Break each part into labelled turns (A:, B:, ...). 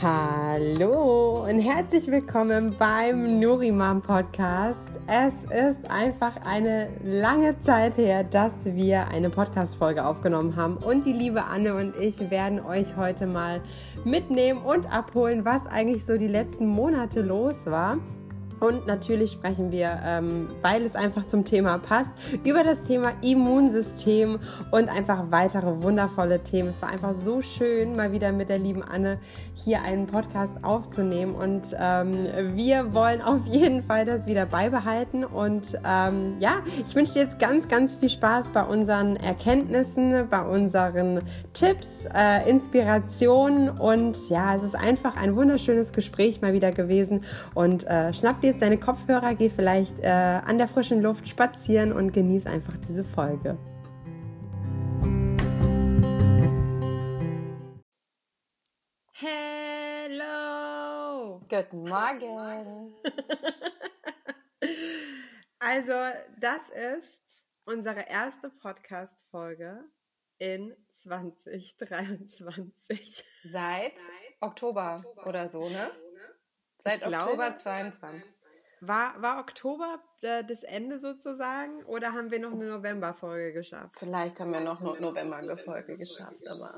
A: Hallo und herzlich willkommen beim Nurimam Podcast. Es ist einfach eine lange Zeit her, dass wir eine Podcast-Folge aufgenommen haben und die liebe Anne und ich werden euch heute mal mitnehmen und abholen, was eigentlich so die letzten Monate los war. Und natürlich sprechen wir, ähm, weil es einfach zum Thema passt, über das Thema Immunsystem und einfach weitere wundervolle Themen. Es war einfach so schön, mal wieder mit der lieben Anne hier einen Podcast aufzunehmen. Und ähm, wir wollen auf jeden Fall das wieder beibehalten. Und ähm, ja, ich wünsche dir jetzt ganz, ganz viel Spaß bei unseren Erkenntnissen, bei unseren Tipps, äh, Inspirationen. Und ja, es ist einfach ein wunderschönes Gespräch mal wieder gewesen. Und äh, schnapp dir jetzt deine Kopfhörer, geh vielleicht äh, an der frischen Luft spazieren und genieß einfach diese Folge. Hello!
B: Guten Morgen!
A: also, das ist unsere erste Podcast-Folge in 2023.
B: Seit Oktober oder so, ne? Seit Oktober 22.
A: War, war Oktober äh, das Ende sozusagen oder haben wir noch eine Novemberfolge geschafft?
B: Vielleicht haben wir noch eine Novemberfolge geschafft, aber.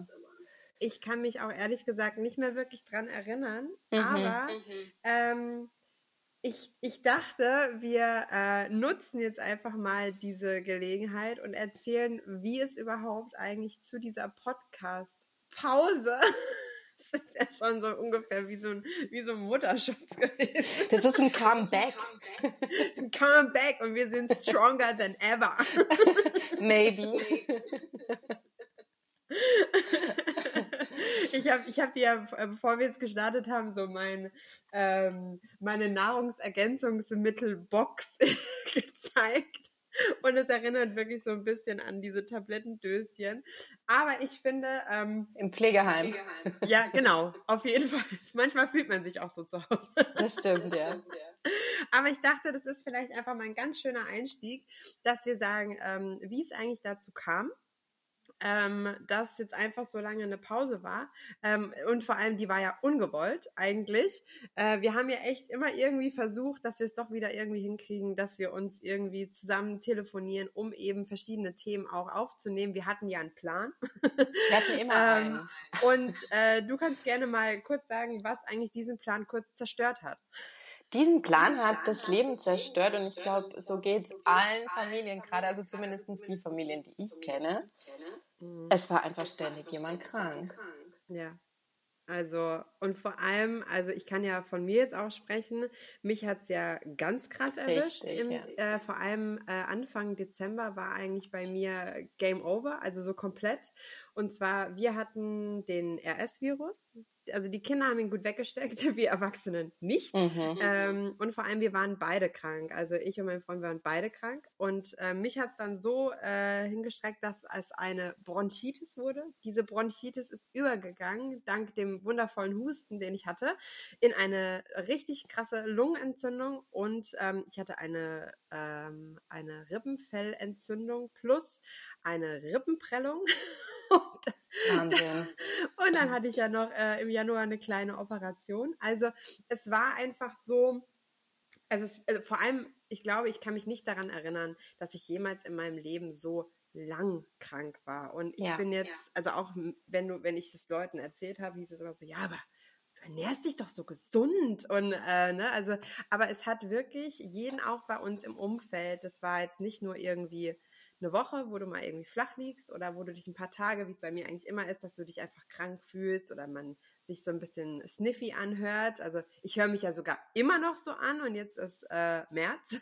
A: Ich kann mich auch ehrlich gesagt nicht mehr wirklich dran erinnern, mhm. aber mhm. Ähm, ich, ich dachte, wir äh, nutzen jetzt einfach mal diese Gelegenheit und erzählen, wie es überhaupt eigentlich zu dieser Podcast-Pause das ist ja schon so ungefähr wie so ein, wie so ein Mutterschutz gewesen.
B: Das ist ein Comeback.
A: Das ist ein Comeback und wir sind stronger than ever.
B: Maybe.
A: Ich habe ich hab dir ja, äh, bevor wir jetzt gestartet haben, so mein, ähm, meine Nahrungsergänzungsmittelbox gezeigt. Und es erinnert wirklich so ein bisschen an diese Tablettendöschen. Aber ich finde. Ähm,
B: Im Pflegeheim.
A: Ja, genau. Auf jeden Fall. Manchmal fühlt man sich auch so zu Hause.
B: Das stimmt, ja.
A: Aber ich dachte, das ist vielleicht einfach mal ein ganz schöner Einstieg, dass wir sagen, ähm, wie es eigentlich dazu kam ähm, dass jetzt einfach so lange eine Pause war. Ähm, und vor allem, die war ja ungewollt eigentlich. Äh, wir haben ja echt immer irgendwie versucht, dass wir es doch wieder irgendwie hinkriegen, dass wir uns irgendwie zusammen telefonieren, um eben verschiedene Themen auch aufzunehmen. Wir hatten ja einen Plan.
B: Wir hatten immer ähm, einen.
A: Und äh, du kannst gerne mal kurz sagen, was eigentlich diesen Plan kurz zerstört hat.
B: Diesen Plan hat das Leben zerstört und ich glaube, so geht es allen Familien gerade, also zumindest die Familien, die ich kenne. Mhm. Es war einfach ständig jemand krank.
A: Ja. Also, und vor allem, also ich kann ja von mir jetzt auch sprechen, mich hat es ja ganz krass erwischt. Richtig, Im, ja. äh, vor allem äh, Anfang Dezember war eigentlich bei mir Game Over, also so komplett. Und zwar, wir hatten den RS-Virus. Also die Kinder haben ihn gut weggesteckt, wir Erwachsenen nicht. Mhm. Ähm, und vor allem, wir waren beide krank. Also ich und mein Freund waren beide krank. Und äh, mich hat es dann so äh, hingestreckt, dass es eine Bronchitis wurde. Diese Bronchitis ist übergegangen, dank dem wundervollen Husten, den ich hatte, in eine richtig krasse Lungenentzündung. Und ähm, ich hatte eine, ähm, eine Rippenfellentzündung plus eine Rippenprellung.
B: und, Wahnsinn.
A: und dann hatte ich ja noch äh, im Januar eine kleine Operation. Also es war einfach so, also, es, also vor allem, ich glaube, ich kann mich nicht daran erinnern, dass ich jemals in meinem Leben so lang krank war. Und ich ja, bin jetzt, ja. also auch wenn du, wenn ich das Leuten erzählt habe, hieß es immer so, ja, aber du ernährst dich doch so gesund und äh, ne, also, aber es hat wirklich jeden auch bei uns im Umfeld, das war jetzt nicht nur irgendwie eine Woche, wo du mal irgendwie flach liegst oder wo du dich ein paar Tage, wie es bei mir eigentlich immer ist, dass du dich einfach krank fühlst oder man sich so ein bisschen sniffy anhört. Also ich höre mich ja sogar immer noch so an und jetzt ist äh, März. Mhm.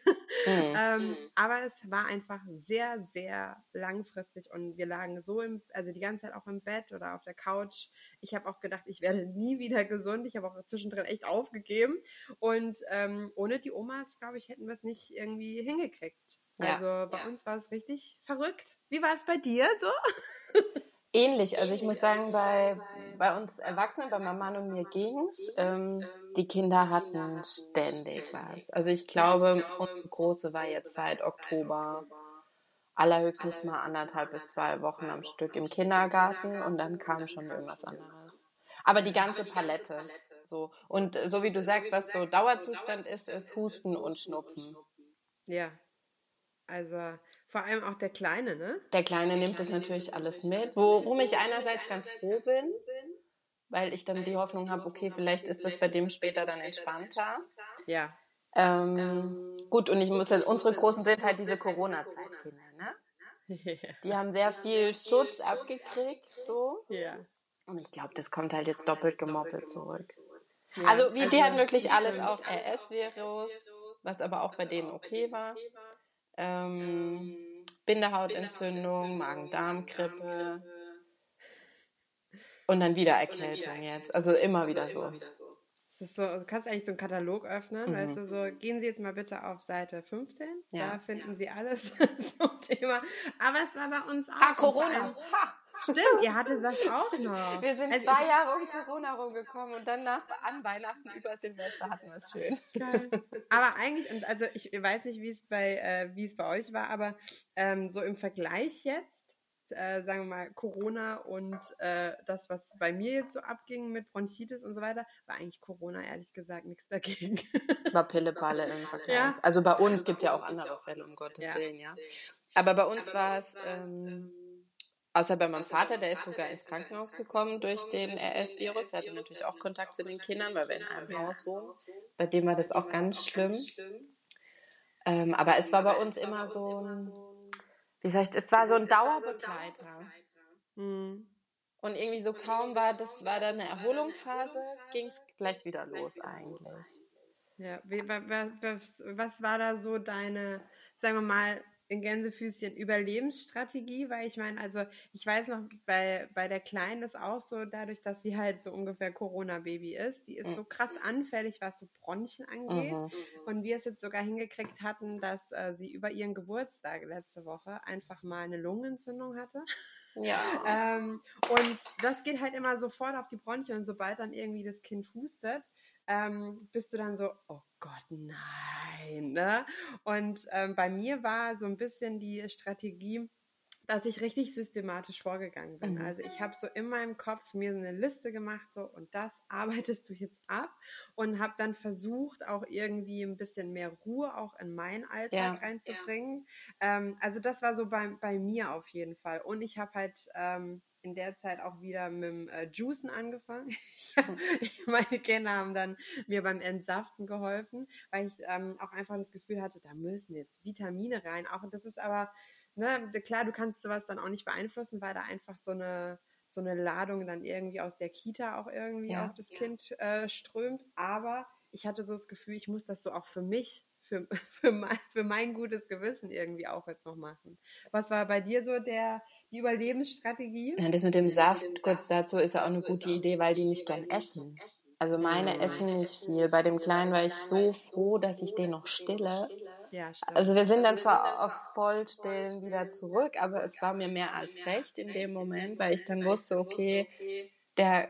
A: ähm, mhm. aber es war einfach sehr, sehr langfristig und wir lagen so im, also die ganze Zeit auch im Bett oder auf der Couch. Ich habe auch gedacht, ich werde nie wieder gesund. Ich habe auch zwischendrin echt aufgegeben. Und ähm, ohne die Omas, glaube ich, hätten wir es nicht irgendwie hingekriegt. Also ja, bei uns war es richtig verrückt. Wie war es bei dir so?
B: Ähnlich. Also ich muss sagen, bei, bei uns Erwachsenen, bei meinem Mann und mir ging's. Ähm, die Kinder hatten ständig was. Also ich glaube, unsere Große war jetzt seit Oktober allerhöchstens mal anderthalb bis zwei Wochen am Stück im Kindergarten und dann kam schon irgendwas anderes. Aber die ganze Palette. So. Und so wie du sagst, was so Dauerzustand ist, ist Husten und Schnupfen.
A: Ja. Also vor allem auch der Kleine, ne?
B: Der Kleine nimmt das natürlich alles mit, worum ich einerseits ganz froh bin, weil ich dann die Hoffnung habe, okay, vielleicht ist das bei dem später dann entspannter.
A: Ja.
B: Ähm, gut, und ich muss jetzt, unsere Großen sind halt diese Corona-Zeitkinder, ne? Die haben sehr viel Schutz abgekriegt, so.
A: Ja.
B: Und ich glaube, das kommt halt jetzt doppelt gemoppelt zurück. Also, wie, die hat wirklich alles, auch RS-Virus, was aber auch bei denen okay war. Ähm, Bindehautentzündung, Magen-Darm-Grippe und dann wieder Erkältung jetzt. Also immer wieder so.
A: Das ist so, du kannst eigentlich so einen Katalog öffnen, mhm. weißt du, so, gehen Sie jetzt mal bitte auf Seite 15, ja. da finden ja. Sie alles zum Thema. Aber es war bei uns auch.
B: Ah, Corona.
A: Ha. Stimmt, ihr hattet das auch noch.
B: Wir sind also zwei Jahre um Corona rumgekommen und dann nach, an Weihnachten über Silvester hatten wir es schön.
A: Geil. Aber eigentlich, und also ich weiß nicht, wie es bei, äh, wie es bei euch war, aber ähm, so im Vergleich jetzt, äh, sagen wir mal, Corona und äh, das, was bei mir jetzt so abging mit Bronchitis und so weiter, war eigentlich Corona ehrlich gesagt nichts dagegen.
B: War Pillepalle im Vergleich. Ja. Also bei uns gibt ja auch andere Fälle, um Gottes ja. Willen, ja. Aber bei uns war es, ähm, außer bei meinem Vater, der ist sogar ins Krankenhaus gekommen durch den RS-Virus. Der hatte natürlich auch Kontakt zu den Kindern, weil wir in einem Haus wohnen. Bei dem war das auch ganz schlimm. Ähm, aber es war bei uns immer so ein wie sag ich, es war so ein Dauerbegleiter. Mhm. Und irgendwie so kaum war das, war da eine Erholungsphase, ging es gleich wieder los eigentlich.
A: Ja, wie, was, was war da so deine, sagen wir mal, in Gänsefüßchen Überlebensstrategie, weil ich meine, also ich weiß noch, bei, bei der Kleinen ist auch so, dadurch, dass sie halt so ungefähr Corona-Baby ist, die ist so krass anfällig, was so Bronchien angeht. Mhm. Und wir es jetzt sogar hingekriegt hatten, dass äh, sie über ihren Geburtstag letzte Woche einfach mal eine Lungenentzündung hatte.
B: Ja.
A: ähm, und das geht halt immer sofort auf die Bronchien und sobald dann irgendwie das Kind hustet, ähm, bist du dann so, oh Gott, nein. Ne? Und ähm, bei mir war so ein bisschen die Strategie, dass ich richtig systematisch vorgegangen bin. Mhm. Also ich habe so in meinem Kopf mir eine Liste gemacht, so und das arbeitest du jetzt ab und habe dann versucht, auch irgendwie ein bisschen mehr Ruhe auch in meinen Alltag ja. reinzubringen. Ja. Ähm, also das war so bei, bei mir auf jeden Fall. Und ich habe halt ähm, in der Zeit auch wieder mit dem äh, Juicen angefangen. Meine Kinder haben dann mir beim Entsaften geholfen, weil ich ähm, auch einfach das Gefühl hatte, da müssen jetzt Vitamine rein. Auch das ist aber, ne, klar, du kannst sowas dann auch nicht beeinflussen, weil da einfach so eine so eine Ladung dann irgendwie aus der Kita auch irgendwie ja, auf das ja. Kind äh, strömt. Aber ich hatte so das Gefühl, ich muss das so auch für mich für, für, mein, für mein gutes Gewissen irgendwie auch jetzt noch machen. Was war bei dir so der, die Überlebensstrategie?
B: Ja, das mit dem Saft, kurz dazu, ist ja auch eine gute Idee, weil die nicht gern essen. Also meine essen nicht viel. Bei dem Kleinen war ich so froh, dass ich den noch stille.
A: Ja,
B: also wir sind dann zwar auf Vollstillen wieder zurück, aber es war mir mehr als recht in dem Moment, weil ich dann wusste, okay, der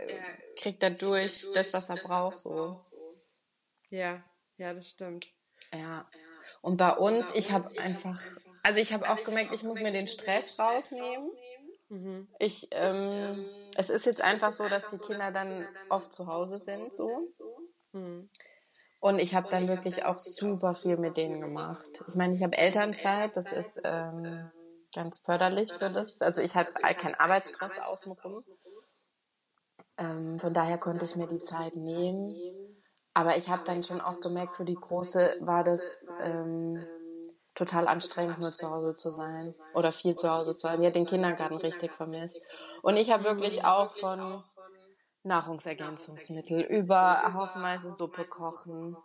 B: kriegt dadurch das, was er braucht, so.
A: Ja, ja, das stimmt.
B: Ja. Und bei uns, ich habe einfach, also ich habe auch gemerkt, ich muss mir den Stress rausnehmen. Mhm. Ich, ähm, es ist jetzt einfach so, dass die Kinder dann oft zu Hause sind, so. Mhm. Und ich habe dann wirklich auch super viel mit denen gemacht. Ich meine, ich habe Elternzeit, das ist ähm, ganz förderlich für das. Also ich hatte keinen Arbeitsstress außenrum. Ähm, von daher konnte ich mir die Zeit nehmen. Aber ich habe dann schon auch gemerkt, für die Große war das ähm, total anstrengend, nur zu Hause zu sein oder viel zu Hause zu sein. Die hat den Kindergarten richtig vermisst. Und ich habe wirklich auch von Nahrungsergänzungsmittel über haufenweise Suppe kochen.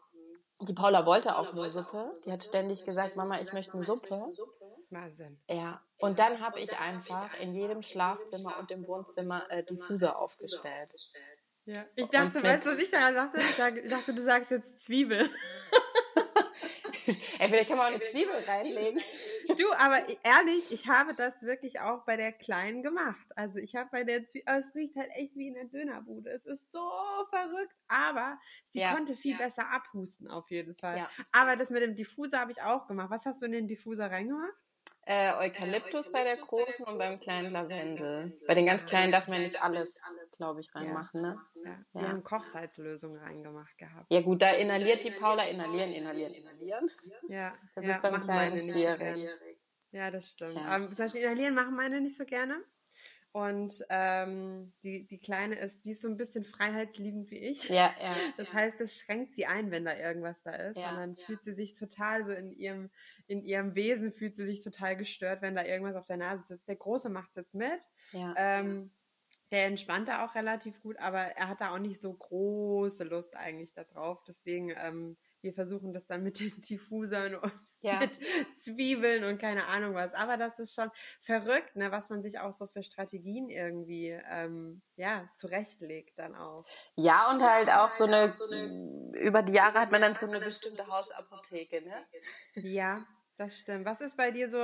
B: Die Paula wollte auch nur Suppe. Die hat ständig gesagt, Mama, ich möchte eine Suppe.
A: Wahnsinn.
B: Ja. Und dann habe ich einfach in jedem Schlafzimmer und im Wohnzimmer äh, Diffuser aufgestellt.
A: Ja, ich dachte, weißt du, was ich da sagte? Ich dachte, du sagst jetzt Zwiebel.
B: Ey, vielleicht kann man auch eine Zwiebel reinlegen.
A: Du, aber ehrlich, ich habe das wirklich auch bei der Kleinen gemacht. Also ich habe bei der Zwiebel, es riecht halt echt wie in der Dönerbude. Es ist so verrückt, aber sie ja, konnte viel ja. besser abhusten auf jeden Fall. Ja. Aber das mit dem Diffuser habe ich auch gemacht. Was hast du in den Diffuser reingemacht?
B: Äh, Eukalyptus bei der großen und beim kleinen Lavendel. Bei den ganz kleinen darf man nicht alles, glaube ich, reinmachen, ne?
A: Ja. Wir ja. haben Kochsalzlösung reingemacht gehabt.
B: Ja gut, da inhaliert die Paula, inhalieren, inhalieren, inhalieren.
A: Ja.
B: Das
A: ja,
B: ist beim kleinen schwierig.
A: Ja, das stimmt. Ja. Aber zum Beispiel inhalieren machen meine nicht so gerne. Und ähm, die, die Kleine ist, die ist so ein bisschen freiheitsliebend wie ich.
B: Ja, ja.
A: Das heißt, es schränkt sie ein, wenn da irgendwas da ist. Ja, und dann ja. fühlt sie sich total so in ihrem, in ihrem Wesen fühlt sie sich total gestört, wenn da irgendwas auf der Nase sitzt. Der Große macht es jetzt mit.
B: Ja.
A: Ähm, der entspannt da auch relativ gut, aber er hat da auch nicht so große Lust eigentlich darauf. Deswegen ähm, wir versuchen das dann mit den Diffusern und ja. mit Zwiebeln und keine Ahnung was. Aber das ist schon verrückt, ne, was man sich auch so für Strategien irgendwie ähm, ja, zurechtlegt dann auch.
B: Ja, und halt auch so eine, über die Jahre hat man dann so eine bestimmte Hausapotheke, ne?
A: Ja, das stimmt. Was ist bei dir so, äh,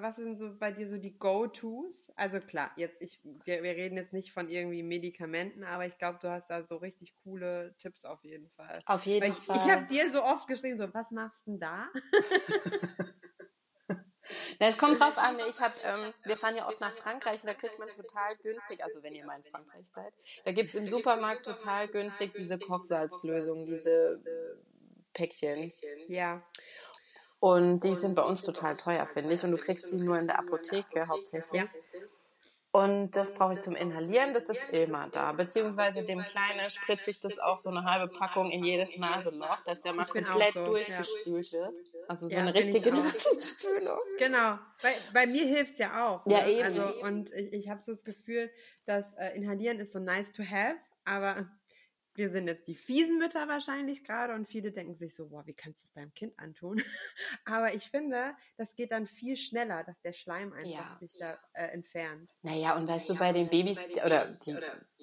A: was sind so bei dir so die Go-Tos? Also klar, jetzt ich, wir, wir reden jetzt nicht von irgendwie Medikamenten, aber ich glaube, du hast da so richtig coole Tipps auf jeden Fall.
B: Auf jeden
A: Weil ich,
B: Fall.
A: Ich habe dir so oft geschrieben, so, was machst du denn da?
B: Na, es kommt drauf an. Ich hab, ähm, wir fahren ja oft nach Frankreich und da kriegt man total günstig, also wenn ihr mal in Frankreich seid, da gibt es im Supermarkt total günstig diese Kochsalzlösung, diese Päckchen.
A: Ja.
B: Und die sind bei uns total teuer, finde ich. Und du kriegst sie nur in der Apotheke hauptsächlich. Und das brauche ich zum Inhalieren, das ist immer da. Beziehungsweise dem Kleinen spritze ich das auch so eine halbe Packung in jedes Nasenloch, dass der mal komplett so, durchgespült ja. wird. Also so ja, eine richtige Nasenspülung.
A: Genau. Bei, bei mir hilft's ja auch.
B: Ja, ne? eben.
A: Also, und ich, ich habe so das Gefühl, dass äh, Inhalieren ist so nice to have, aber wir sind jetzt die fiesen Mütter wahrscheinlich gerade und viele denken sich so, boah, wie kannst du es deinem Kind antun? Aber ich finde, das geht dann viel schneller, dass der Schleim einfach ja. sich da äh, entfernt.
B: Naja, und weißt du, bei den Babys, oder die,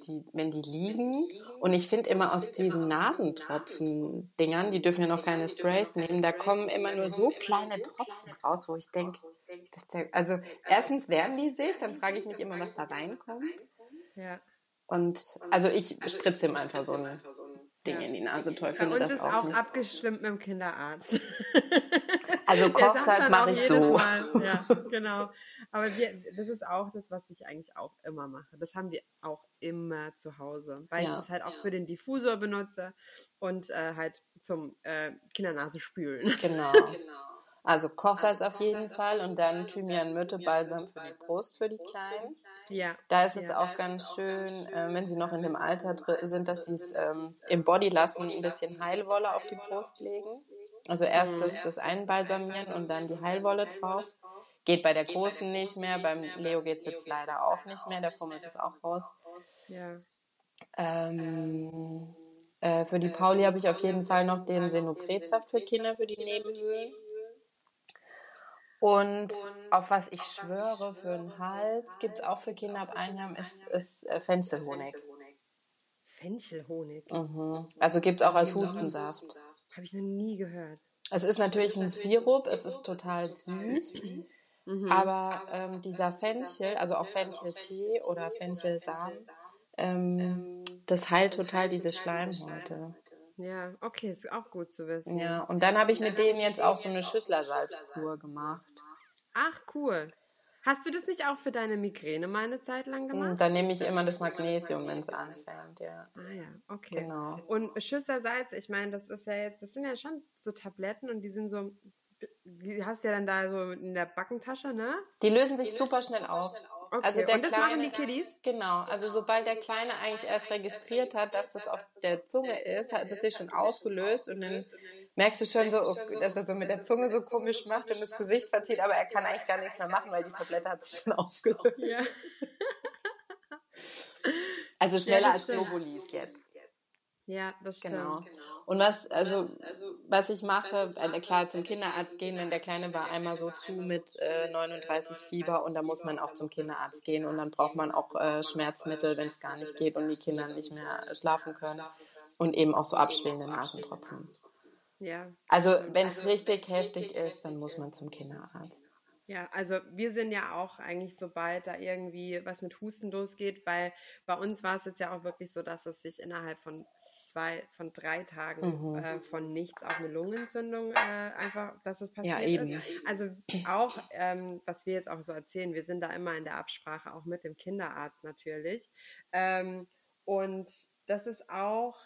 B: die, wenn die liegen, und ich finde immer aus diesen Nasentropfen-Dingern, die dürfen ja noch keine Sprays nehmen, da kommen immer nur so kleine Tropfen raus, wo ich denke, also erstens werden die sich, dann frage ich mich immer, was da reinkommt.
A: Ja.
B: Und also ich spritze ihm einfach so ein Ding in die Nase. Toll finde das
A: auch. Bei uns ist
B: auch,
A: auch abgestimmt mit dem Kinderarzt.
B: Also Kochsalz mache ich so.
A: Mal. Ja, genau. Aber wir, das ist auch das, was ich eigentlich auch immer mache. Das haben wir auch immer zu Hause, weil ja. ich das halt auch für den Diffusor benutze und äh, halt zum äh, Kindernase spülen.
B: Genau. genau. Also Kochsalz auf jeden Fall und dann Thymian, Myrte, Balsam für die Brust für die Kleinen.
A: Ja.
B: Da ist es auch ganz schön, äh, wenn sie noch in dem Alter sind, dass sie es ähm, im Body lassen, ein bisschen Heilwolle auf die Brust legen. Also erst mhm. das, das Einbalsamieren und dann die Heilwolle drauf. Geht bei der Großen nicht mehr, beim Leo geht es jetzt leider auch nicht mehr, der fummelt es auch raus.
A: Ja.
B: Ähm, äh, für die Pauli habe ich auf jeden Fall noch den Senopretsaft für Kinder für die Nebenhöhlen. Und auf was ich schwöre für den Hals, gibt es auch für Kinder ab einem Jahr, ist, ist äh, Fenchelhonig.
A: Fenchelhonig?
B: Mhm. Also gibt es auch als Hustensaft.
A: Habe ich noch nie gehört.
B: Es ist natürlich ein Sirup, es ist total süß. Mhm. Aber ähm, dieser Fenchel, also auch Fencheltee oder Fenchelsamen, ähm, das heilt total diese Schleimhäute.
A: Ja, okay, ist auch gut zu wissen.
B: Ja, und dann habe ich mit denen jetzt auch so eine Schüsslersalzkur gemacht.
A: Ach, cool. Hast du das nicht auch für deine Migräne mal eine Zeit lang gemacht?
B: Dann nehme ich immer das Magnesium, wenn es anfängt, ja.
A: Ah ja, okay.
B: Genau.
A: Und Schüsslersalz, ich meine, das ist ja jetzt, das sind ja schon so Tabletten und die sind so, die hast du ja dann da so in der Backentasche, ne?
B: Die lösen sich super schnell auf.
A: Okay. Also der und das
B: Kleine,
A: machen die Kiddies?
B: Genau, also sobald der Kleine eigentlich erst registriert hat, dass das auf der Zunge ist, hat das sich schon ausgelöst und dann merkst du schon so, dass er so mit der Zunge so komisch macht und das Gesicht verzieht, aber er kann eigentlich gar nichts mehr machen, weil die Tablette hat sich schon aufgelöst.
A: Ja.
B: Also schneller ja, als Globulis jetzt.
A: Ja, das stimmt.
B: Genau. Und was, also, was ich mache, äh, klar, zum Kinderarzt gehen, wenn der Kleine war einmal so zu mit äh, 39 Fieber und da muss man auch zum Kinderarzt gehen und dann braucht man auch äh, Schmerzmittel, wenn es gar nicht geht und die Kinder nicht mehr schlafen können und eben auch so abschwellende Nasentropfen.
A: Ja.
B: Also, wenn es richtig heftig ist, dann muss man zum Kinderarzt.
A: Ja, also wir sind ja auch eigentlich, sobald da irgendwie was mit Husten losgeht, weil bei uns war es jetzt ja auch wirklich so, dass es sich innerhalb von zwei, von drei Tagen mhm. äh, von nichts auf eine Lungenentzündung äh, einfach, dass es passiert ja, eben. ist. Also auch, ähm, was wir jetzt auch so erzählen, wir sind da immer in der Absprache auch mit dem Kinderarzt natürlich. Ähm, und das ist auch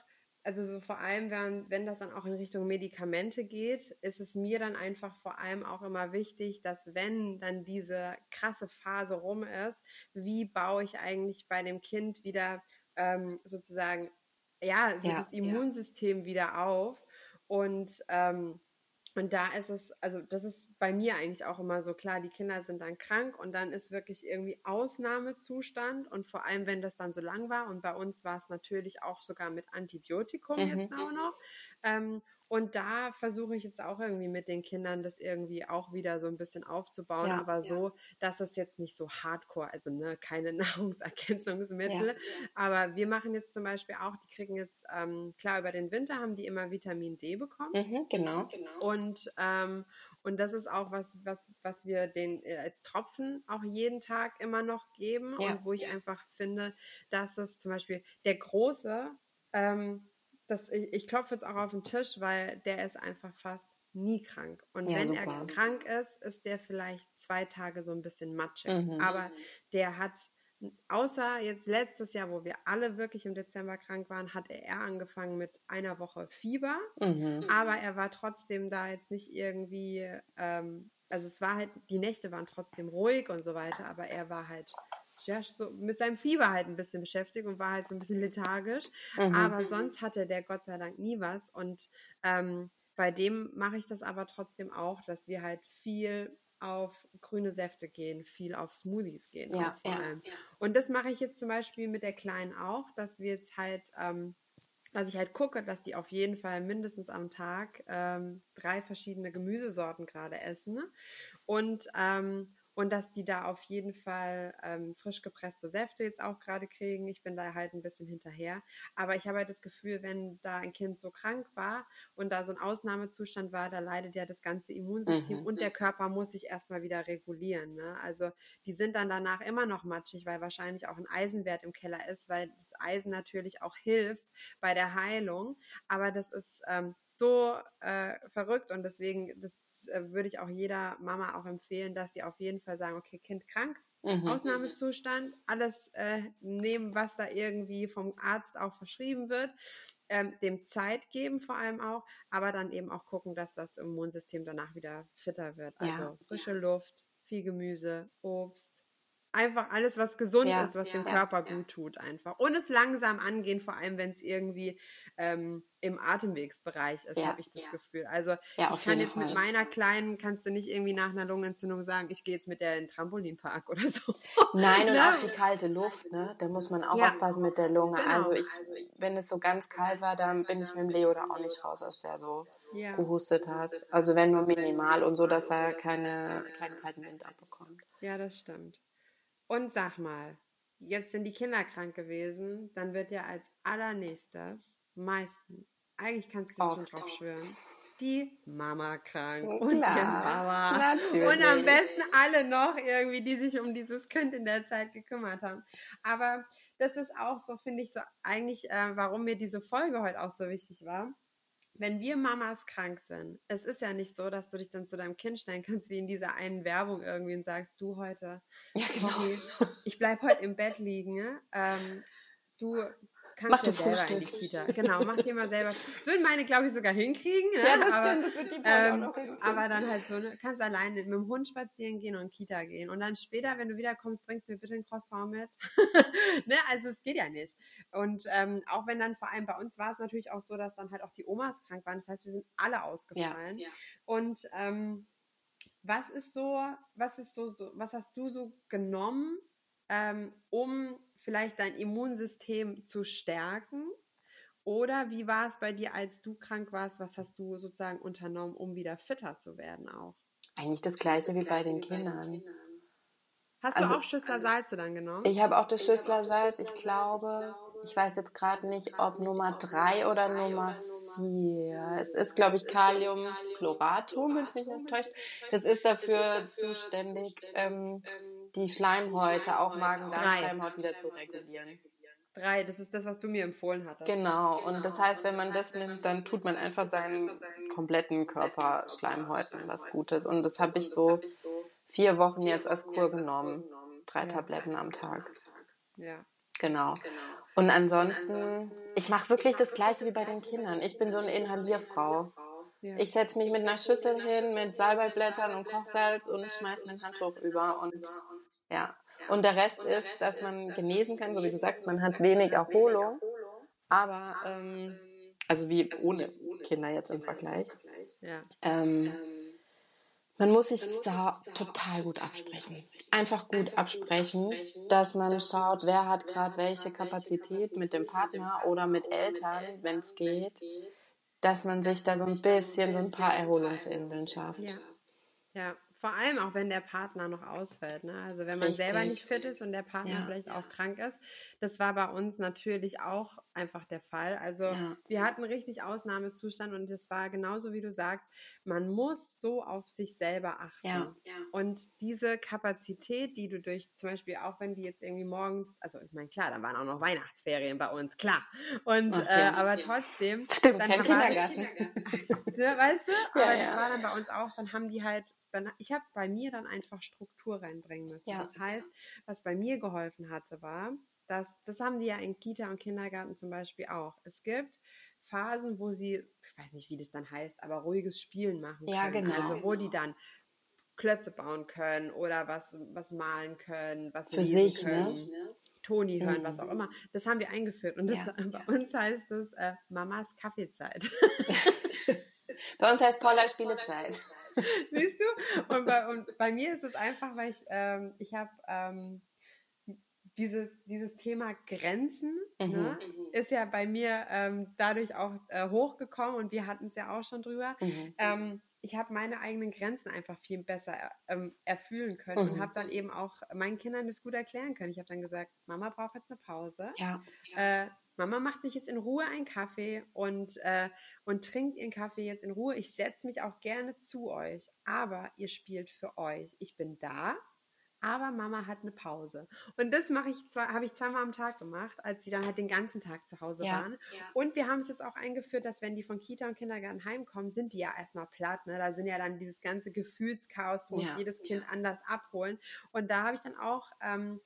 A: also so vor allem, wenn, wenn das dann auch in Richtung Medikamente geht, ist es mir dann einfach vor allem auch immer wichtig, dass wenn dann diese krasse Phase rum ist, wie baue ich eigentlich bei dem Kind wieder ähm, sozusagen, ja, so ja, das Immunsystem ja. wieder auf und ähm, und da ist es, also das ist bei mir eigentlich auch immer so klar, die Kinder sind dann krank und dann ist wirklich irgendwie Ausnahmezustand und vor allem, wenn das dann so lang war und bei uns war es natürlich auch sogar mit Antibiotikum mhm. jetzt auch noch. Ähm, und da versuche ich jetzt auch irgendwie mit den Kindern das irgendwie auch wieder so ein bisschen aufzubauen, ja, aber so, dass es jetzt nicht so hardcore, also ne, keine Nahrungsergänzungsmittel. Ja, aber wir machen jetzt zum Beispiel auch, die kriegen jetzt, ähm, klar, über den Winter haben die immer Vitamin D bekommen.
B: Mhm, genau.
A: Und, ähm, und das ist auch was, was, was wir den äh, als Tropfen auch jeden Tag immer noch geben und wo ich einfach finde, dass es zum Beispiel der Große, ähm, das, ich, ich klopfe jetzt auch auf den Tisch, weil der ist einfach fast nie krank. Und ja, wenn super. er krank ist, ist der vielleicht zwei Tage so ein bisschen matschig. Mhm. Aber der hat, außer jetzt letztes Jahr, wo wir alle wirklich im Dezember krank waren, hat er angefangen mit einer Woche Fieber. Mhm. Aber er war trotzdem da jetzt nicht irgendwie, ähm, also es war halt, die Nächte waren trotzdem ruhig und so weiter, aber er war halt ja, so mit seinem Fieber halt ein bisschen beschäftigt und war halt so ein bisschen lethargisch. Mhm. Aber sonst hatte der Gott sei Dank nie was. Und ähm, bei dem mache ich das aber trotzdem auch, dass wir halt viel auf grüne Säfte gehen, viel auf Smoothies gehen. Ja, vor ja, allem. Ja. Und das mache ich jetzt zum Beispiel mit der Kleinen auch, dass wir jetzt halt, ähm, dass ich halt gucke, dass die auf jeden Fall mindestens am Tag ähm, drei verschiedene Gemüsesorten gerade essen. Ne? Und ähm, und dass die da auf jeden Fall ähm, frisch gepresste Säfte jetzt auch gerade kriegen. Ich bin da halt ein bisschen hinterher. Aber ich habe halt das Gefühl, wenn da ein Kind so krank war und da so ein Ausnahmezustand war, da leidet ja das ganze Immunsystem mhm. und der Körper muss sich erstmal wieder regulieren. Ne? Also die sind dann danach immer noch matschig, weil wahrscheinlich auch ein Eisenwert im Keller ist, weil das Eisen natürlich auch hilft bei der Heilung. Aber das ist ähm, so äh, verrückt und deswegen, das äh, würde ich auch jeder Mama auch empfehlen, dass sie auf jeden Fall sagen, okay, Kind krank, mhm. Ausnahmezustand, alles äh, nehmen, was da irgendwie vom Arzt auch verschrieben wird, ähm, dem Zeit geben vor allem auch, aber dann eben auch gucken, dass das Immunsystem danach wieder fitter wird. Also ja. frische Luft, viel Gemüse, Obst, einfach alles, was gesund ja, ist, was ja, dem Körper ja, gut tut, einfach. Und es langsam angehen, vor allem wenn es irgendwie ähm, im Atemwegsbereich ist, habe ich das Gefühl. Also ich kann jetzt Fall. mit meiner Kleinen, kannst du nicht irgendwie nach einer Lungenentzündung sagen, ich gehe jetzt mit der in den Trampolinpark oder so.
B: Nein, und ne? auch die kalte Luft, ne? Da muss man auch aufpassen mit der Lunge. Genau. Also ich, wenn es so ganz kalt war, dann bin ich mit dem Leo da auch nicht raus, als der so gehustet hat. Also wenn nur minimal und so, dass er keine, keinen kalten Wind abbekommt.
A: Ja, das stimmt. Und sag mal, jetzt sind die Kinder krank gewesen, dann wird ja als allernächstes meistens, eigentlich kannst du das schon drauf schwören, die Mama krank Klar, und ihr Papa. Natürlich. Und am besten alle noch irgendwie, die sich um dieses Kind in der Zeit gekümmert haben. Aber das ist auch so, finde ich, so eigentlich, äh, warum mir diese Folge heute auch so wichtig war wenn wir Mamas krank sind, es ist ja nicht so, dass du dich dann zu deinem Kind stellen kannst, wie in dieser einen Werbung irgendwie und sagst, du heute, ja, genau. ich bleib heute im Bett liegen, ne? ähm, du kannst mach ja selber Frühstück. in die Kita. Genau, mach dir mal selber. Das würden meine, glaube ich, sogar hinkriegen. Ne?
B: Ja, das aber, stimmt, das wird die ähm, auch noch.
A: Aber dann halt so, ne, kannst alleine mit dem Hund spazieren gehen und Kita gehen. Und dann später, wenn du wiederkommst, bringst du mir bitte ein Croissant mit. ne? Also es geht ja nicht. Und ähm, auch wenn dann vor allem bei uns war es natürlich auch so, dass dann halt auch die Omas krank waren. Das heißt, wir sind alle ausgefallen. Ja, ja. Und ähm, was ist so, was ist so, so, was hast du so genommen, ähm, um vielleicht dein Immunsystem zu stärken? Oder wie war es bei dir, als du krank warst? Was hast du sozusagen unternommen, um wieder fitter zu werden auch?
B: Eigentlich das gleiche, das wie, bei den, wie bei den Kindern.
A: Hast also, du auch Schüssler Salze dann genommen?
B: Ich habe auch das Schüssler Salz. Ich glaube, ich weiß jetzt gerade nicht, ob Nummer drei oder Nummer hier. Es ist, glaube ich, Kaliumchloratum, wenn es mich nicht täuscht. Das ist dafür zuständig, ähm, die Schleimhäute, auch Magen-Darm-Schleimhaut wieder zu regulieren.
A: Drei, das ist das, was du mir empfohlen hattest.
B: Genau, und das heißt, wenn man das nimmt, dann tut man einfach seinen kompletten Körper Schleimhäuten was Gutes. Und das habe ich so vier Wochen jetzt als Kur genommen. Drei Tabletten am Tag.
A: Ja.
B: Genau. Und ansonsten, ich mache wirklich das Gleiche wie bei den Kindern. Ich bin so eine Inhalierfrau. Ja. Ich setze mich mit einer Schüssel hin mit Salbeiblättern und Kochsalz und schmeiß mein Handtuch über und ja. Und der Rest ist, dass man genesen kann, so wie du sagst, man hat wenig Erholung, aber ähm, also wie ohne Kinder jetzt im Vergleich.
A: Ja.
B: Ähm, man muss sich da total gut absprechen. Einfach gut absprechen, dass man schaut, wer hat gerade welche Kapazität mit dem Partner oder mit Eltern, wenn es geht, dass man sich da so ein bisschen so ein paar Erholungsinseln schafft.
A: Ja. Ja, vor allem auch, wenn der Partner noch ausfällt. Ne? Also wenn man Richtig. selber nicht fit ist und der Partner ja. vielleicht auch krank ist. Das war bei uns natürlich auch einfach der Fall. Also ja. wir hatten richtig Ausnahmezustand und es war genauso, wie du sagst, man muss so auf sich selber achten. Ja. Und diese Kapazität, die du durch zum Beispiel, auch wenn die jetzt irgendwie morgens, also ich meine, klar, da waren auch noch Weihnachtsferien bei uns, klar. Und okay. äh, aber trotzdem.
B: Stimmt, kein Kindergarten.
A: Ne, weißt du? Aber das war dann bei uns auch, dann haben die halt dann, ich habe bei mir dann einfach Struktur reinbringen müssen. Ja. Das heißt, was bei mir geholfen hatte, war, dass, das haben die ja in Kita und Kindergarten zum Beispiel auch. Es gibt Phasen, wo sie, ich weiß nicht, wie das dann heißt, aber ruhiges Spielen machen können.
B: Ja, genau.
A: Also wo die dann Klötze bauen können oder was, was malen können, was
B: Für sich, ne? können.
A: Ne? Toni hören, mhm. was auch immer. Das haben wir eingeführt. Und das, ja, bei ja. uns heißt es äh, Mamas Kaffeezeit.
B: bei uns heißt Paula Spielezeit.
A: Siehst du? Und bei, und bei, mir ist es einfach, weil ich, ähm, ich habe ähm, dieses, dieses Thema Grenzen, mhm. ne, ist ja bei mir ähm, dadurch auch äh, hochgekommen und wir hatten es ja auch schon drüber. Mhm. Ähm, ich habe meine eigenen Grenzen einfach viel besser ähm, erfüllen können mhm. und habe dann eben auch meinen Kindern das gut erklären können. Ich habe dann gesagt, Mama braucht jetzt eine Pause.
B: Ja.
A: Äh, Mama macht sich jetzt in Ruhe einen Kaffee und, äh, und trinkt ihren Kaffee jetzt in Ruhe. Ich setze mich auch gerne zu euch, aber ihr spielt für euch. Ich bin da, aber Mama hat eine Pause. Und das mache ich zwar, habe ich zweimal am Tag gemacht, als sie dann halt den ganzen Tag zu Hause ja, waren. Ja. Und wir haben es jetzt auch eingeführt, dass wenn die von Kita und Kindergarten heimkommen, sind die ja erstmal platt. Ne? Da sind ja dann dieses ganze Gefühlschaos, du musst ja, jedes Kind anders abholen. Und da habe ich dann auch ähm,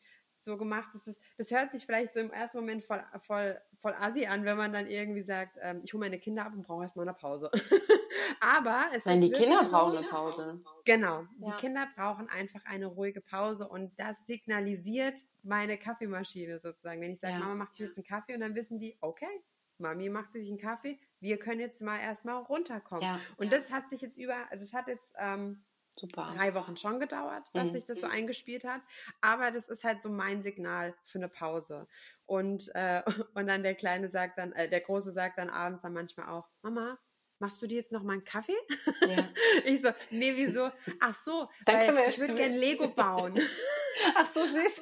A: so gemacht. Das, ist, das hört sich vielleicht so im ersten Moment voll, voll, voll assi an, wenn man dann irgendwie sagt, ähm, ich hole meine Kinder ab und brauche erstmal eine Pause. Aber es
B: Nein,
A: ist
B: die Kinder brauchen eine Pause.
A: Genau, ja. die Kinder brauchen einfach eine ruhige Pause und das signalisiert meine Kaffeemaschine sozusagen. Wenn ich sage, ja. Mama macht sich jetzt einen Kaffee und dann wissen die, okay, Mami macht sich einen Kaffee, wir können jetzt mal erstmal runterkommen. Ja. Und das hat sich jetzt über, also es hat jetzt ähm, Super. drei Wochen schon gedauert, dass mhm. sich das so eingespielt hat. Aber das ist halt so mein Signal für eine Pause. Und, äh, und dann der Kleine sagt dann, äh, der Große sagt dann abends dann manchmal auch, Mama, machst du dir jetzt noch mal einen Kaffee? Ja. Ich so, nee, wieso? Ach so, dann weil ich würde gerne Lego bauen.
B: Ach so, süß.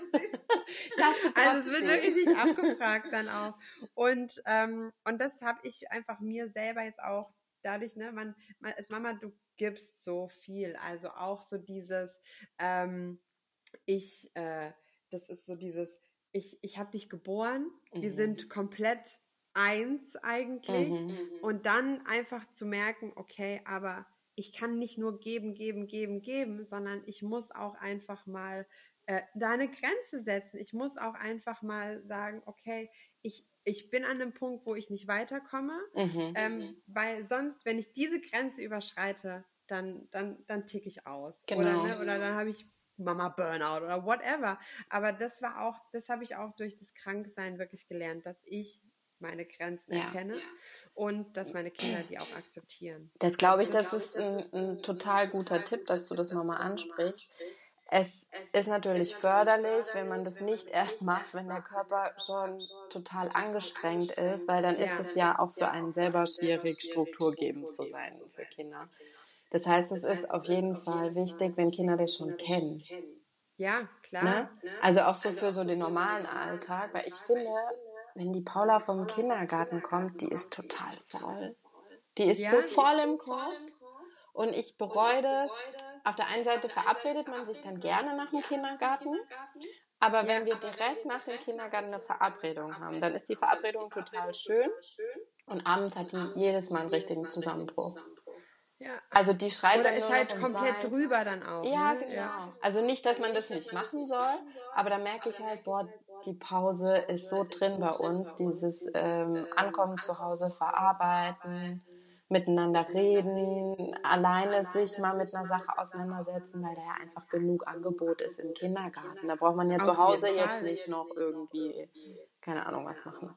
A: also es wird wirklich nicht abgefragt dann auch. Und, ähm, und das habe ich einfach mir selber jetzt auch dadurch, ne, man, man als Mama, du gibst so viel. Also auch so dieses, ähm, ich, äh, das ist so dieses, ich, ich habe dich geboren, mhm. wir sind komplett eins eigentlich. Mhm. mhm. Und dann einfach zu merken, okay, aber ich kann nicht nur geben, geben, geben, geben, sondern ich muss auch einfach mal äh, da eine Grenze setzen. Ich muss auch einfach mal sagen, okay, ich, ich bin an einem Punkt, wo ich nicht weiterkomme, mhm. ähm, mhm. weil sonst, wenn ich diese Grenze überschreite, dann, dann, dann tick ich aus. Genau. Oder, ne, oder dann habe ich Mama Burnout oder whatever. Aber das war auch, das habe ich auch durch das Kranksein wirklich gelernt, dass ich meine Grenzen ja. erkenne und dass meine Kinder die auch akzeptieren.
B: Das glaube ich, das ist ein, ein, total guter Tipp, dass du das nochmal ansprichst. Es ist natürlich förderlich, wenn man das nicht erst macht, wenn der Körper schon total angestrengt ist, weil dann ist es ja auch für einen selber schwierig, strukturgebend zu sein für Kinder. Das heißt, es ist auf jeden Fall wichtig, wenn Kinder das schon kennen.
A: Ja, klar. Ne?
B: Also auch so für so den normalen Alltag, weil ich finde, wenn die Paula vom Kindergarten kommt, die ist total voll. Die ist so voll im Kopf. Und ich bereue das. Auf der einen Seite verabredet man sich dann gerne nach dem Kindergarten. Aber wenn wir direkt nach dem Kindergarten eine Verabredung haben, dann ist die Verabredung total schön. Und abends hat die jedes Mal einen richtigen Zusammenbruch. Ja. Also die schreit
A: Oder ist halt komplett sein. drüber dann auch.
B: Ja, ne? genau. Ja. Also nicht, dass man das nicht machen soll, aber da merke ich halt, boah, die Pause ist so drin bei uns, dieses ähm, Ankommen zu Hause, verarbeiten, miteinander reden, alleine sich mal mit einer Sache auseinandersetzen, weil da ja einfach genug Angebot ist im Kindergarten. Da braucht man ja Auf zu Hause jetzt nicht noch irgendwie, keine Ahnung, was machen.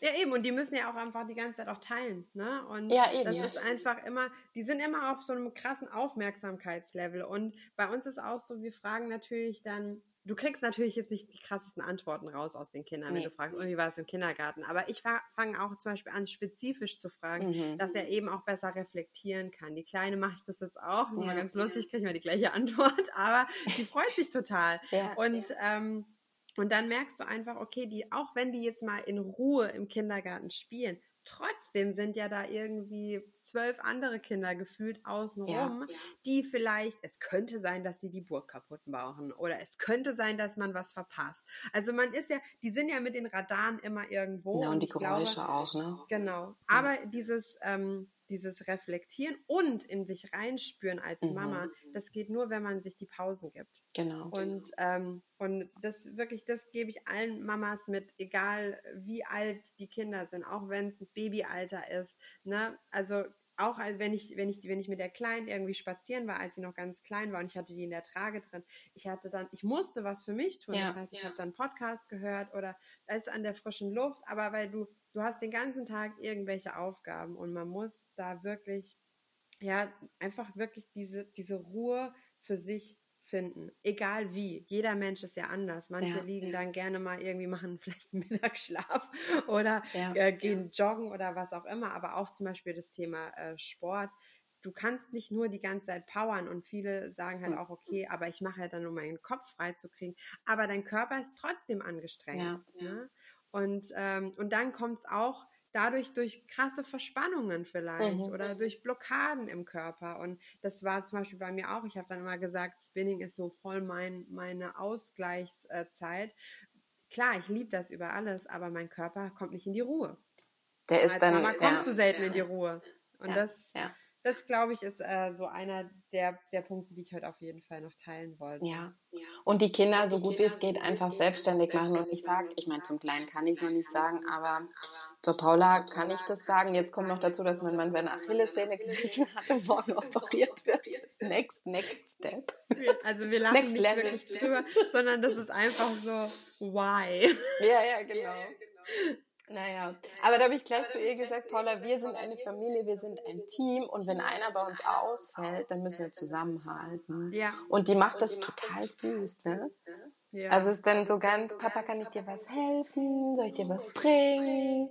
A: Ja, eben, und die müssen ja auch einfach die ganze Zeit auch teilen, ne? Und
B: ja, eben,
A: das
B: ja.
A: ist einfach immer, die sind immer auf so einem krassen Aufmerksamkeitslevel. Und bei uns ist auch so, wir fragen natürlich dann, du kriegst natürlich jetzt nicht die krassesten Antworten raus aus den Kindern, nee. wenn du fragst, oh, wie war es im Kindergarten. Aber ich fange auch zum Beispiel an, spezifisch zu fragen, mhm. dass er eben auch besser reflektieren kann. Die Kleine mache ich das jetzt auch. Das ist ja. mal ganz lustig, kriege ich mal die gleiche Antwort, aber sie freut sich total. Ja, und ja. Ähm, und dann merkst du einfach, okay, die, auch wenn die jetzt mal in Ruhe im Kindergarten spielen, trotzdem sind ja da irgendwie zwölf andere Kinder gefühlt außenrum, ja, die vielleicht, es könnte sein, dass sie die Burg kaputt machen oder es könnte sein, dass man was verpasst. Also man ist ja, die sind ja mit den Radaren immer irgendwo.
B: Ja, und, und die Geräusche glaube, auch, ne?
A: Genau. Aber dieses, ähm, dieses Reflektieren und in sich reinspüren als mhm. Mama, das geht nur, wenn man sich die Pausen gibt.
B: Genau.
A: Und, ähm, und das wirklich, das gebe ich allen Mamas mit, egal wie alt die Kinder sind, auch wenn es ein Babyalter ist. Ne? Also auch wenn ich, wenn ich, wenn ich mit der Kleinen irgendwie spazieren war, als sie noch ganz klein war und ich hatte die in der Trage drin, ich hatte dann, ich musste was für mich tun. Ja, das heißt, ich ja. habe dann Podcast gehört oder es an der frischen Luft, aber weil du du hast den ganzen Tag irgendwelche Aufgaben und man muss da wirklich, ja, einfach wirklich diese, diese Ruhe für sich finden. Egal wie. Jeder Mensch ist ja anders. Manche ja, liegen ja. dann gerne mal irgendwie, machen vielleicht einen Mittagsschlaf oder ja, äh, gehen joggen oder was auch immer. Aber auch zum Beispiel das Thema äh, Sport. Du kannst nicht nur die ganze Zeit powern und viele sagen halt hm. auch, okay, aber ich mache ja dann, um meinen Kopf frei zu kriegen. Aber dein Körper ist trotzdem angestrengt. Ne? Und, ähm, und dann kommt es auch dadurch durch krasse Verspannungen vielleicht mhm. oder durch Blockaden im Körper. Und das war zum Beispiel bei mir auch. Ich habe dann immer gesagt, Spinning ist so voll mein, meine Ausgleichszeit. Klar, ich liebe das über alles, aber mein Körper kommt nicht in die Ruhe.
B: Der ist Als dann,
A: Mama kommst ja, du selten ja, in die Ruhe. Und ja, das, das glaube ich, ist äh, so einer der, der Punkte, die ich heute auf jeden Fall noch teilen wollte.
B: Ja. Und die Kinder, so gut wie es geht, einfach selbstständig machen. Und ich sage, ich meine, zum Kleinen kann ich es noch nicht sagen, aber zur Paula kann ich das sagen. Jetzt kommt noch dazu, dass mein Mann seine Achillessehne gerissen hat und morgen operiert wird. Next, next step.
A: Also wir lachen next nicht level. wirklich drüber, sondern das ist einfach so, why?
B: Ja, ja, genau. Naja, aber da habe ich gleich zu ihr gesagt, Paula, wir sind eine Familie, wir sind ein Team und wenn einer bei uns ausfällt, dann müssen wir zusammenhalten.
A: Ja.
B: Und die macht das total süß, ne? Ja. Also ist dann so ganz, Papa, kann ich dir was helfen? Soll ich dir was bringen?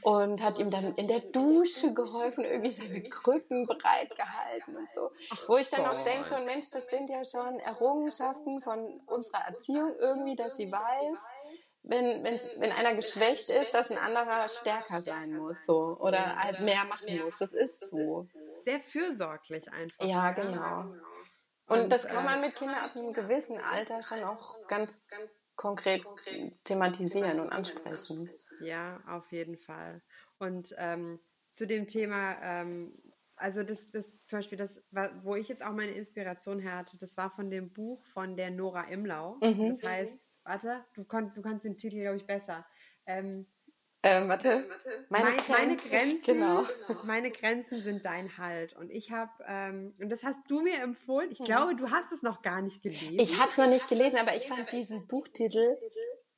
B: Und hat ihm dann in der Dusche geholfen, irgendwie seine Krücken bereit gehalten und so. Wo ich dann auch denke schon, Mensch, das sind ja schon Errungenschaften von unserer Erziehung irgendwie, dass sie weiß, wenn, wenn, wenn einer geschwächt ist, dass ein anderer stärker sein muss, so, oder halt mehr machen muss. Das ist so.
A: Sehr fürsorglich einfach.
B: Ja, genau. Und, Und das kann man mit Kindern ab einem gewissen Alter schon auch ganz konkret thematisieren und ansprechen.
A: Ja, auf jeden Fall. Und ähm, zu dem Thema, ähm, also das, das zum Beispiel das, wo ich jetzt auch meine Inspiration her hatte, das war von dem Buch von der Nora Imlau. Mhm. Das heißt warte, du, konnt, du kannst den Titel, glaube ich, besser. Ähm,
B: ähm, warte.
A: Meine, mein, meine, Grenzen, genau. meine Grenzen sind dein Halt. Und ich habe, ähm, und das hast du mir empfohlen. Ich mhm. glaube, du hast es noch gar nicht gelesen.
B: Ich habe es noch nicht gelesen, aber ich fand diesen Buchtitel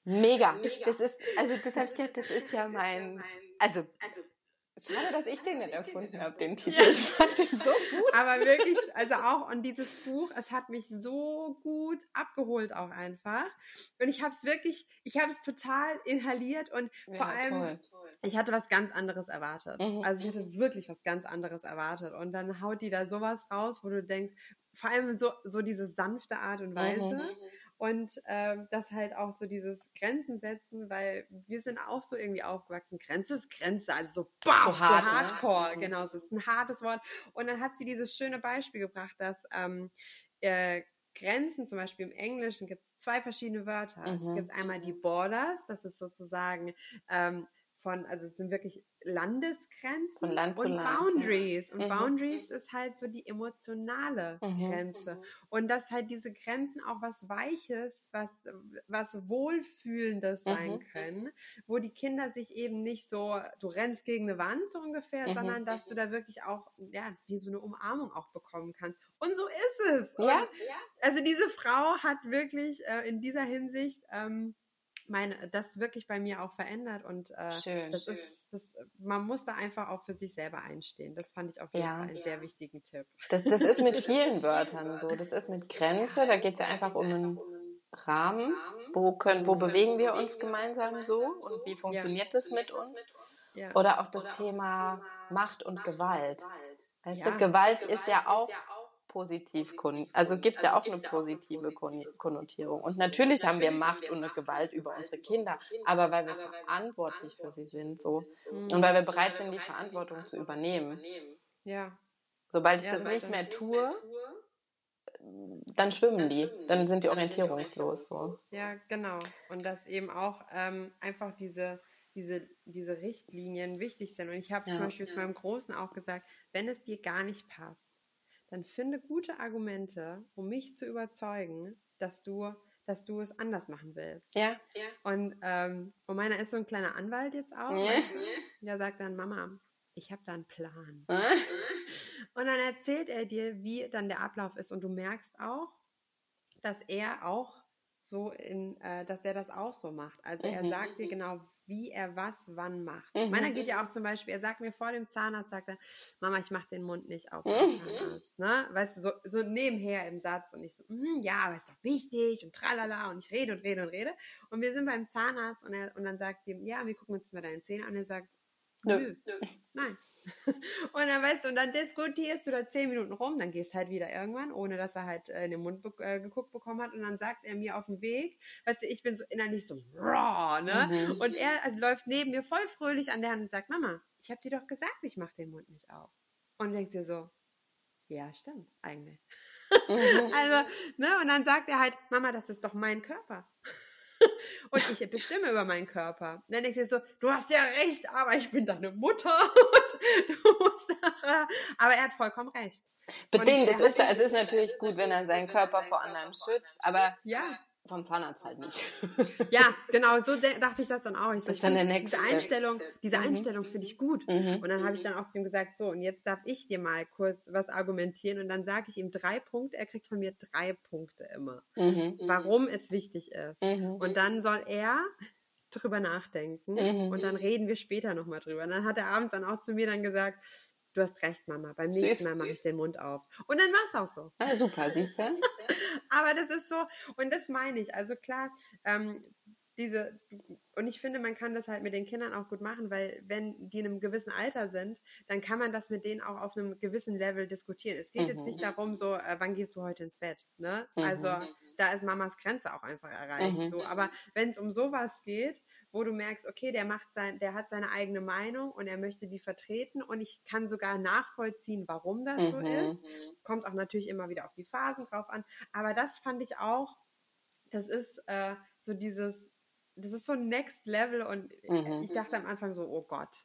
B: mega. Das ist, also das habe ich gedacht, das ist ja mein, also Schade, dass ich den nicht erfunden habe, den Titel. Ich fand den so gut.
A: Aber wirklich, also auch, und dieses Buch, es hat mich so gut abgeholt auch einfach. Und ich habe es wirklich, ich habe es total inhaliert und ja, vor allem, toll. ich hatte was ganz anderes erwartet. Mhm. Also ich hatte wirklich was ganz anderes erwartet. Und dann haut die da sowas raus, wo du denkst, vor allem so, so diese sanfte Art und Weise. Mhm. Und äh, das halt auch so dieses Grenzen setzen, weil wir sind auch so irgendwie aufgewachsen. Grenze ist Grenze, also so, bam, so, hart, so hardcore, ne? genau, so ist ein hartes Wort. Und dann hat sie dieses schöne Beispiel gebracht, dass ähm, äh, Grenzen, zum Beispiel im Englischen gibt es zwei verschiedene Wörter. Mhm. Es gibt einmal die Borders, das ist sozusagen ähm, von, also es sind wirklich Landesgrenzen
B: Land
A: und
B: Land,
A: Boundaries. Ja. Und mhm. Boundaries ist halt so die emotionale mhm. Grenze. Und dass halt diese Grenzen auch was Weiches, was, was Wohlfühlendes mhm. sein können, wo die Kinder sich eben nicht so, du rennst gegen eine Wand so ungefähr, mhm. sondern dass du da wirklich auch, ja, wie so eine Umarmung auch bekommen kannst. Und so ist es.
B: Ja. Und,
A: also diese Frau hat wirklich äh, in dieser Hinsicht, ähm, meine, das wirklich bei mir auch verändert und äh, schön, das schön. ist, das, man muss da einfach auch für sich selber einstehen. Das fand ich auf jeden ja. Fall einen ja. sehr wichtigen Tipp.
B: Das, das ist mit vielen Wörtern so. Das ist mit Grenze, da geht es ja einfach um einen Rahmen. Wo können, wo bewegen wir uns gemeinsam so und wie funktioniert das mit uns? Oder auch das Thema Macht und Gewalt. Weißt du, Gewalt ist ja auch positiv, also gibt es ja auch eine positive Konnotierung. Und natürlich haben wir Macht und eine Gewalt über unsere Kinder, aber weil wir verantwortlich für sie sind, so. Und weil wir bereit sind, die Verantwortung zu übernehmen.
A: Ja.
B: Sobald ich das nicht mehr tue, dann schwimmen die, dann sind die orientierungslos, so.
A: Ja, genau. Und dass eben auch ähm, einfach diese, diese, diese Richtlinien wichtig sind. Und ich habe ja. zum Beispiel zu meinem Großen auch gesagt, wenn es dir gar nicht passt, dann finde gute Argumente, um mich zu überzeugen, dass du, dass du es anders machen willst.
B: Ja.
A: Und, ähm, und meiner ist so ein kleiner Anwalt jetzt auch. Ja. Weißt du? Der sagt dann, Mama, ich habe da einen Plan. und dann erzählt er dir, wie dann der Ablauf ist. Und du merkst auch, dass er auch so in, äh, dass er das auch so macht. Also er mhm. sagt dir genau, wie er was wann macht. Mhm. Meiner geht ja auch zum Beispiel, er sagt mir vor dem Zahnarzt, sagt er, Mama, ich mache den Mund nicht auf beim mhm. Zahnarzt. Ne? Weißt du, so, so nebenher im Satz und ich so, mm, ja, aber ist doch wichtig und tralala und ich rede und rede und rede. Und wir sind beim Zahnarzt und, er, und dann sagt sie, ja, wir gucken uns mal deine Zähne an und er sagt, nö, nö. nein. und dann weißt du, und dann diskutierst du da zehn Minuten rum, dann gehst halt wieder irgendwann, ohne dass er halt äh, in den Mund äh, geguckt bekommen hat. Und dann sagt er mir auf dem Weg, weißt du, ich bin so innerlich so raw, ne? Mhm. Und er also, läuft neben mir voll fröhlich an der Hand und sagt, Mama, ich habe dir doch gesagt, ich mache den Mund nicht auf. Und denkst dir so, ja, stimmt, eigentlich. Mhm. also, ne, und dann sagt er halt, Mama, das ist doch mein Körper. und ich bestimme über meinen Körper. Und dann denkst du so, du hast ja recht, aber ich bin deine Mutter. aber er hat vollkommen recht.
B: Bedingt, es ist, es ist natürlich gut, wenn er seinen Körper vor anderen schützt, aber
A: ja.
B: Vom Zahnarzt halt nicht.
A: ja, genau, so dachte ich das dann auch. Ich
B: so, ist dann der
A: nächste diese Einstellung, diese mhm. Einstellung finde ich gut. Mhm. Und dann habe ich dann auch zu ihm gesagt, so, und jetzt darf ich dir mal kurz was argumentieren. Und dann sage ich ihm drei Punkte, er kriegt von mir drei Punkte immer, mhm. warum es wichtig ist. Mhm. Und dann soll er drüber nachdenken mhm. und dann reden wir später nochmal drüber. Und dann hat er abends dann auch zu mir dann gesagt, du hast recht, Mama, beim nächsten Mal mache ich den Mund auf. Und dann war es auch so.
B: Ah, super, siehst du?
A: Aber das ist so, und das meine ich. Also klar, ähm, diese, und ich finde, man kann das halt mit den Kindern auch gut machen, weil wenn die in einem gewissen Alter sind, dann kann man das mit denen auch auf einem gewissen Level diskutieren. Es geht mhm. jetzt nicht darum, so, äh, wann gehst du heute ins Bett? Ne? Mhm. Also da ist Mamas Grenze auch einfach erreicht. Mhm. So. Aber wenn es um sowas geht, wo du merkst, okay, der macht sein, der hat seine eigene Meinung und er möchte die vertreten und ich kann sogar nachvollziehen, warum das mhm. so ist. Kommt auch natürlich immer wieder auf die Phasen drauf an. Aber das fand ich auch, das ist äh, so dieses, das ist so Next Level und mhm. ich dachte am Anfang so, oh Gott,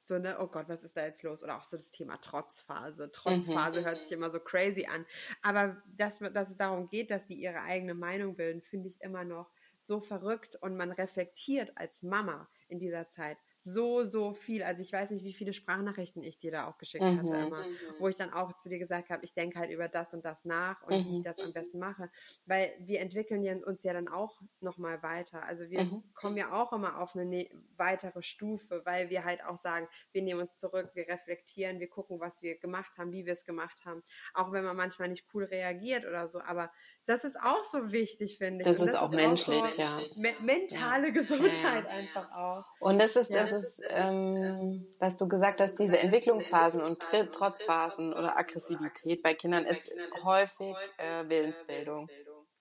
A: so, ne, oh Gott, was ist da jetzt los? Oder auch so das Thema Trotzphase. Trotzphase mhm. hört sich immer so crazy an. Aber dass, dass es darum geht, dass die ihre eigene Meinung bilden, finde ich immer noch so verrückt und man reflektiert als Mama in dieser Zeit so, so viel. Also ich weiß nicht, wie viele Sprachnachrichten ich dir da auch geschickt mhm. hatte immer, wo ich dann auch zu dir gesagt habe, ich denke halt über das und das nach und mhm. wie ich mhm. das am besten mache. Weil wir entwickeln uns ja dann auch nochmal weiter. Also wir mhm. kommen ja auch immer auf eine ne weitere Stufe, weil wir halt auch sagen, wir nehmen uns zurück, wir reflektieren, wir gucken, was wir gemacht haben, wie wir es gemacht haben. Auch wenn man manchmal nicht cool reagiert oder so. Aber das ist auch so wichtig, finde ich.
B: Das, das ist auch menschlich, auch so ja.
A: Me mentale ja. Gesundheit ja, einfach auch.
B: Und das ist, das ist, ähm, was du gesagt hast, diese Entwicklungsphasen und Trotzphasen oder Aggressivität bei Kindern ist häufig äh, Willensbildung.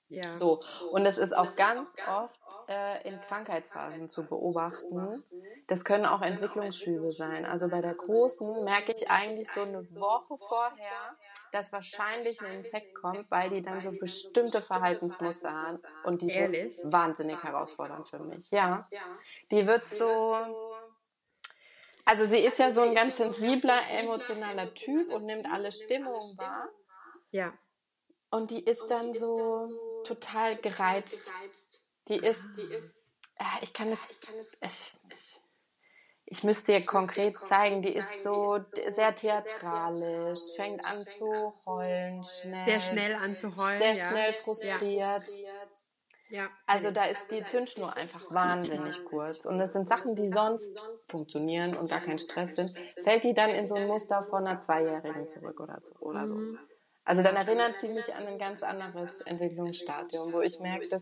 B: Ja. So. Und es ist auch ganz oft äh, in Krankheitsphasen zu beobachten. Das können auch Entwicklungsschübe sein. Also bei der Großen merke ich eigentlich so eine Woche vorher, dass wahrscheinlich ein Infekt kommt, weil die dann so bestimmte Verhaltensmuster haben. Und die Ehrlich? sind wahnsinnig herausfordernd für mich. Ja. Die wird so. Also sie ist ja so ein ganz sensibler, emotionaler Typ und nimmt alle Stimmungen wahr. Ja. Und die ist dann so total gereizt. Die ist, äh, ich kann es, ich, ich müsste dir konkret zeigen, die ist so sehr theatralisch, fängt an zu heulen, schnell.
A: Sehr schnell an zu heulen.
B: Sehr schnell frustriert. Ja. Also da ist die Zündschnur einfach wahnsinnig kurz. Und das sind Sachen, die sonst funktionieren und gar kein Stress sind. Fällt die dann in so ein Muster von einer Zweijährigen zurück oder so. Oder so. Also dann erinnert sie mich an ein ganz anderes Entwicklungsstadium, wo ich merke, dass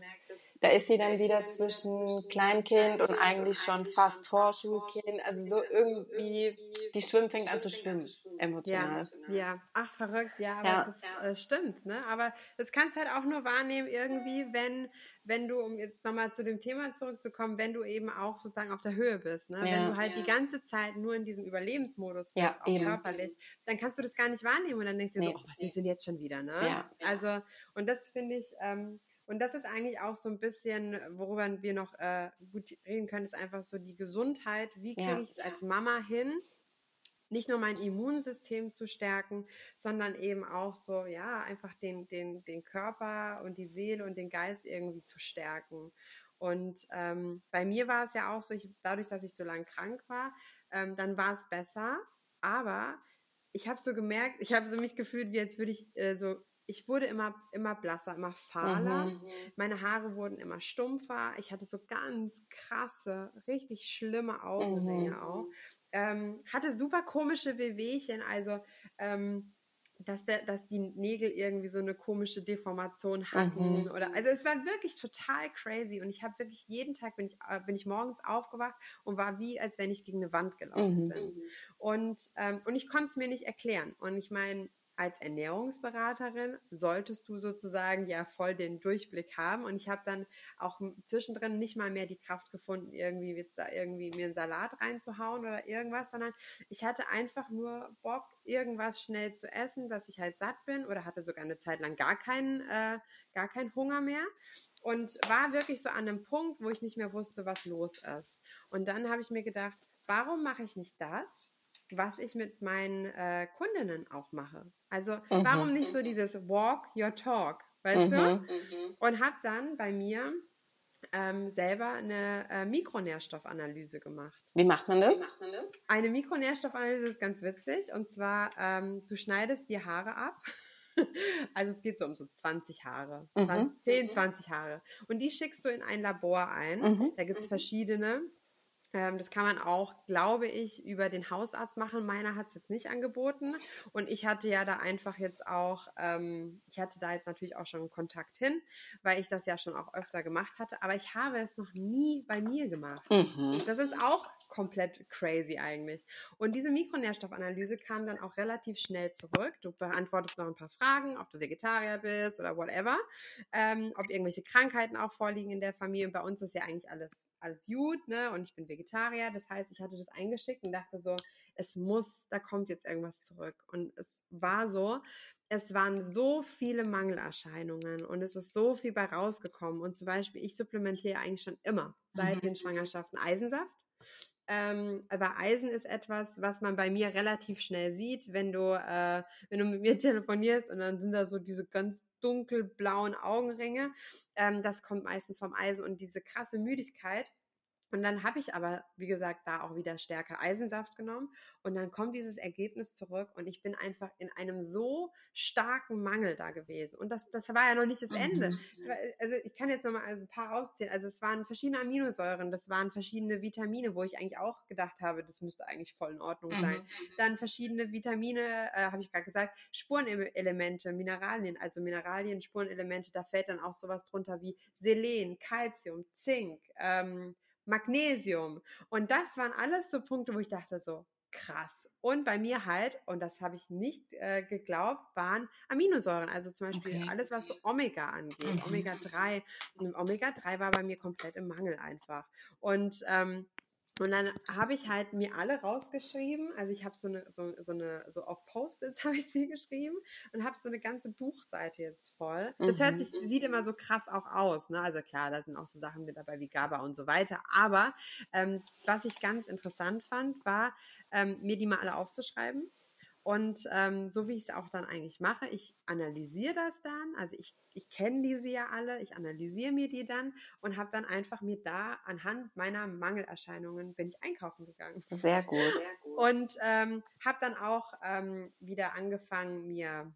B: da ist sie dann wieder zwischen Kleinkind und eigentlich schon fast Vorschulkind. Also so irgendwie, die Schwimmen fängt an zu schwimmen, emotional.
A: Ja, ja. ach verrückt, ja, aber ja. das äh, stimmt, ne? Aber das kannst du halt auch nur wahrnehmen irgendwie, wenn, wenn du, um jetzt nochmal zu dem Thema zurückzukommen, wenn du eben auch sozusagen auf der Höhe bist, ne? Ja. Wenn du halt die ganze Zeit nur in diesem Überlebensmodus bist, ja, auch eben. körperlich, dann kannst du das gar nicht wahrnehmen und dann denkst du dir nee. so, oh, was ist denn jetzt schon wieder, ne? Ja. Also, und das finde ich, ähm, und das ist eigentlich auch so ein bisschen, worüber wir noch äh, gut reden können, ist einfach so die Gesundheit. Wie kriege ja. ich es als Mama hin, nicht nur mein Immunsystem zu stärken, sondern eben auch so, ja, einfach den, den, den Körper und die Seele und den Geist irgendwie zu stärken. Und ähm, bei mir war es ja auch so, ich, dadurch, dass ich so lange krank war, ähm, dann war es besser. Aber ich habe so gemerkt, ich habe so mich gefühlt, wie als würde ich äh, so ich wurde immer, immer blasser, immer fahler. Mhm. Meine Haare wurden immer stumpfer. Ich hatte so ganz krasse, richtig schlimme Augenringe mhm. auch. Ähm, hatte super komische Wehwehchen, also ähm, dass, der, dass die Nägel irgendwie so eine komische Deformation hatten. Mhm. Oder, also es war wirklich total crazy. Und ich habe wirklich jeden Tag bin ich, äh, bin ich morgens aufgewacht und war wie, als wenn ich gegen eine Wand gelaufen mhm. bin. Und, ähm, und ich konnte es mir nicht erklären. Und ich meine, als Ernährungsberaterin solltest du sozusagen ja voll den Durchblick haben. Und ich habe dann auch zwischendrin nicht mal mehr die Kraft gefunden, irgendwie jetzt irgendwie mir einen Salat reinzuhauen oder irgendwas, sondern ich hatte einfach nur Bock, irgendwas schnell zu essen, dass ich halt satt bin oder hatte sogar eine Zeit lang gar keinen, äh, gar keinen Hunger mehr und war wirklich so an einem Punkt, wo ich nicht mehr wusste, was los ist. Und dann habe ich mir gedacht, warum mache ich nicht das? Was ich mit meinen äh, Kundinnen auch mache. Also mhm. warum nicht so dieses Walk your Talk, weißt mhm. du? Mhm. Und habe dann bei mir ähm, selber eine äh, Mikronährstoffanalyse gemacht.
B: Wie macht man das?
A: Eine Mikronährstoffanalyse ist ganz witzig. Und zwar, ähm, du schneidest die Haare ab. Also es geht so um so 20 Haare, 20, mhm. 10, 20 Haare. Und die schickst du in ein Labor ein. Mhm. Da gibt es verschiedene. Ähm, das kann man auch, glaube ich, über den Hausarzt machen. Meiner hat es jetzt nicht angeboten. Und ich hatte ja da einfach jetzt auch, ähm, ich hatte da jetzt natürlich auch schon Kontakt hin, weil ich das ja schon auch öfter gemacht hatte. Aber ich habe es noch nie bei mir gemacht. Mhm. Das ist auch komplett crazy eigentlich. Und diese Mikronährstoffanalyse kam dann auch relativ schnell zurück. Du beantwortest noch ein paar Fragen, ob du Vegetarier bist oder whatever, ähm, ob irgendwelche Krankheiten auch vorliegen in der Familie. Und bei uns ist ja eigentlich alles, alles gut, ne? Und ich bin Vegetarier. Das heißt, ich hatte das eingeschickt und dachte so, es muss, da kommt jetzt irgendwas zurück. Und es war so, es waren so viele Mangelerscheinungen und es ist so viel bei rausgekommen. Und zum Beispiel, ich supplementiere eigentlich schon immer seit mhm. den Schwangerschaften Eisensaft. Ähm, aber Eisen ist etwas, was man bei mir relativ schnell sieht, wenn du, äh, wenn du mit mir telefonierst und dann sind da so diese ganz dunkelblauen Augenringe. Ähm, das kommt meistens vom Eisen und diese krasse Müdigkeit und dann habe ich aber, wie gesagt, da auch wieder stärker Eisensaft genommen. Und dann kommt dieses Ergebnis zurück und ich bin einfach in einem so starken Mangel da gewesen. Und das, das war ja noch nicht das Ende. Mhm. Also ich kann jetzt noch mal ein paar auszählen. Also es waren verschiedene Aminosäuren, das waren verschiedene Vitamine, wo ich eigentlich auch gedacht habe, das müsste eigentlich voll in Ordnung mhm. sein. Dann verschiedene Vitamine, äh, habe ich gerade gesagt, Spurenelemente, Mineralien, also Mineralien, Spurenelemente, da fällt dann auch sowas drunter wie Selen, Calcium, Zink, ähm, Magnesium. Und das waren alles so Punkte, wo ich dachte so, krass. Und bei mir halt, und das habe ich nicht äh, geglaubt, waren Aminosäuren. Also zum Beispiel okay. alles, was so Omega angeht, mhm. Omega-3. Und Omega-3 war bei mir komplett im Mangel einfach. Und ähm, und dann habe ich halt mir alle rausgeschrieben. Also ich habe so eine, so, so eine, so auf Post-its habe ich mir geschrieben und habe so eine ganze Buchseite jetzt voll. Das mhm. hört sich, sieht immer so krass auch aus. Ne? Also klar, da sind auch so Sachen mit dabei wie GABA und so weiter. Aber ähm, was ich ganz interessant fand, war, ähm, mir die mal alle aufzuschreiben und ähm, so wie ich es auch dann eigentlich mache, ich analysiere das dann. Also ich, ich kenne diese ja alle, ich analysiere mir die dann und habe dann einfach mir da anhand meiner Mangelerscheinungen bin ich einkaufen gegangen.
B: Sehr gut. Sehr
A: gut. Und ähm, habe dann auch ähm, wieder angefangen, mir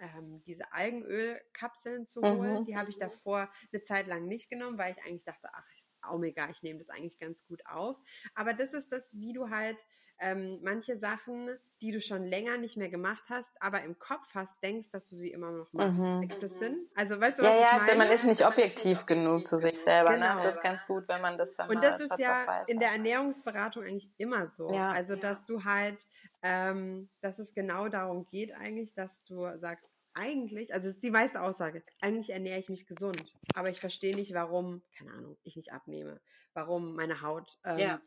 A: ähm, diese Algenölkapseln zu holen. Mhm. Die habe ich davor eine Zeit lang nicht genommen, weil ich eigentlich dachte, ach, Omega, ich nehme das eigentlich ganz gut auf. Aber das ist das, wie du halt ähm, manche Sachen, die du schon länger nicht mehr gemacht hast, aber im Kopf hast, denkst, dass du sie immer noch machst. Mhm. Ergibt das Sinn?
B: Also weißt du, was ja, ich meine? Ja, man ist nicht objektiv genug zu sich selber. Genau. Ne? Das ist ganz gut, wenn man das
A: dann Und das ist ja in der Ernährungsberatung eigentlich immer so. Ja. Also dass du halt, ähm, dass es genau darum geht eigentlich, dass du sagst, eigentlich, also das ist die meiste Aussage, eigentlich ernähre ich mich gesund, aber ich verstehe nicht, warum, keine Ahnung, ich nicht abnehme, warum meine Haut ähm, ja,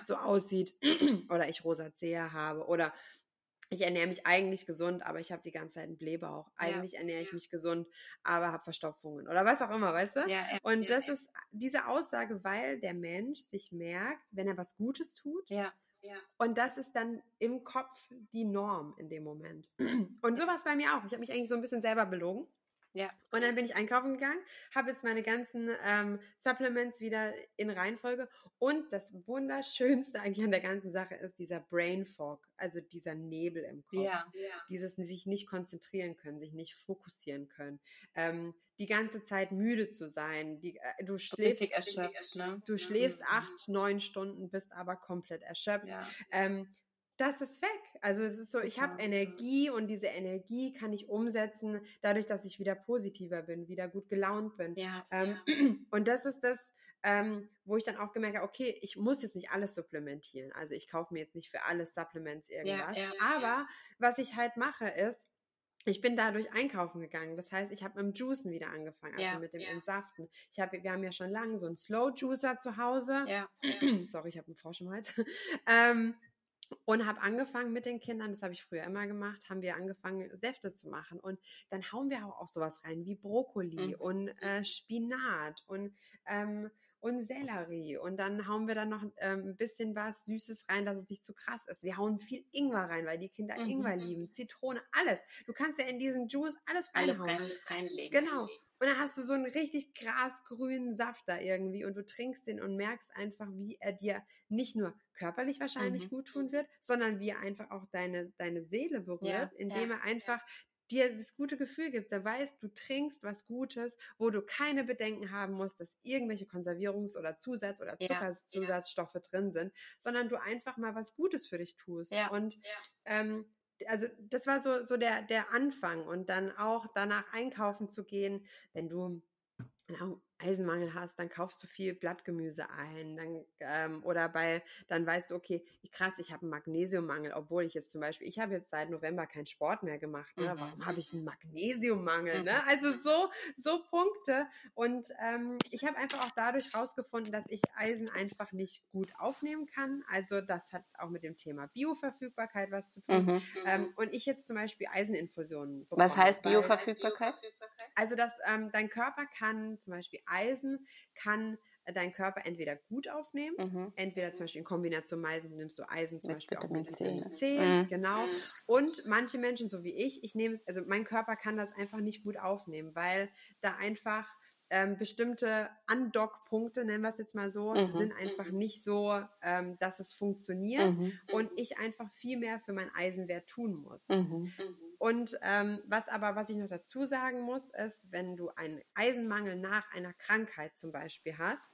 A: so aussieht oder ich Rosacea habe oder ich ernähre mich eigentlich gesund, aber ich habe die ganze Zeit einen Blähbauch. Eigentlich ja, ernähre ich mich gesund, aber habe Verstopfungen oder was auch immer, weißt du? Ja, Und das ist diese Aussage, weil der Mensch sich merkt, wenn er was Gutes tut, ja Und das ist dann im Kopf die Norm in dem Moment. Und so war es bei mir auch. Ich habe mich eigentlich so ein bisschen selber belogen. Ja. Und dann bin ich einkaufen gegangen, habe jetzt meine ganzen ähm, Supplements wieder in Reihenfolge. Und das Wunderschönste eigentlich an der ganzen Sache ist dieser Brain Fog, also dieser Nebel im Kopf. Ja. Dieses sich nicht konzentrieren können, sich nicht fokussieren können. Ähm, die ganze Zeit müde zu sein. Die, äh, du schläfst, erschöpft, ne? du schläfst mhm. acht, neun Stunden, bist aber komplett erschöpft. Ja. Ähm, das ist weg. Also es ist so, ich habe Energie und diese Energie kann ich umsetzen, dadurch, dass ich wieder positiver bin, wieder gut gelaunt bin. Ja, ähm, ja. Und das ist das, ähm, wo ich dann auch gemerkt habe, okay, ich muss jetzt nicht alles supplementieren. Also ich kaufe mir jetzt nicht für alles Supplements irgendwas. Aber was ich halt mache ist, ich bin dadurch einkaufen gegangen. Das heißt, ich habe mit dem Juicen wieder angefangen, also ja, mit dem ja. Entsaften. Ich habe, wir haben ja schon lange so einen Slow Juicer zu Hause. Ja, Sorry, ich habe einen Frosch im Hals. ähm, und habe angefangen mit den Kindern, das habe ich früher immer gemacht, haben wir angefangen, Säfte zu machen. Und dann hauen wir auch, auch sowas rein wie Brokkoli mhm. und äh, Spinat und ähm, und Sellerie. Und dann hauen wir dann noch ähm, ein bisschen was Süßes rein, dass es nicht zu krass ist. Wir hauen viel Ingwer rein, weil die Kinder mhm. Ingwer lieben, Zitrone, alles. Du kannst ja in diesen Juice alles reinhauen. Alles rein, reinlegen. Genau. Und dann hast du so einen richtig grasgrünen Saft da irgendwie und du trinkst den und merkst einfach, wie er dir nicht nur körperlich wahrscheinlich mhm. gut tun wird, sondern wie er einfach auch deine, deine Seele berührt, ja, indem ja, er einfach ja dir das gute Gefühl gibt, da weißt, du trinkst was Gutes, wo du keine Bedenken haben musst, dass irgendwelche Konservierungs- oder Zusatz- oder Zuckerzusatzstoffe ja, drin sind, sondern du einfach mal was Gutes für dich tust. Ja, und ja. Ähm, also das war so, so der, der Anfang und dann auch danach einkaufen zu gehen, wenn du Eisenmangel hast, dann kaufst du viel Blattgemüse ein, dann ähm, oder bei, dann weißt du, okay, krass, ich habe einen Magnesiummangel, obwohl ich jetzt zum Beispiel, ich habe jetzt seit November keinen Sport mehr gemacht, ne? Mhm. Warum habe ich einen Magnesiummangel? Ne? Mhm. Also so, so Punkte. Und ähm, ich habe einfach auch dadurch rausgefunden, dass ich Eisen einfach nicht gut aufnehmen kann. Also das hat auch mit dem Thema Bioverfügbarkeit was zu tun. Mhm. Ähm, und ich jetzt zum Beispiel Eiseninfusionen.
B: Was heißt Bioverfügbarkeit?
A: Also dass ähm, dein Körper kann zum Beispiel Eisen kann äh, dein Körper entweder gut aufnehmen, mhm. entweder zum Beispiel in Kombination mit Eisen nimmst du Eisen zum mit Beispiel Vitamin auch mit Vitamin C, mhm. genau. Und manche Menschen, so wie ich, ich nehme es, also mein Körper kann das einfach nicht gut aufnehmen, weil da einfach ähm, bestimmte Andock-Punkte, nennen wir es jetzt mal so, mhm. sind einfach mhm. nicht so, ähm, dass es funktioniert mhm. und ich einfach viel mehr für mein Eisenwert tun muss. Mhm. mhm. Und ähm, was aber, was ich noch dazu sagen muss, ist, wenn du einen Eisenmangel nach einer Krankheit zum Beispiel hast,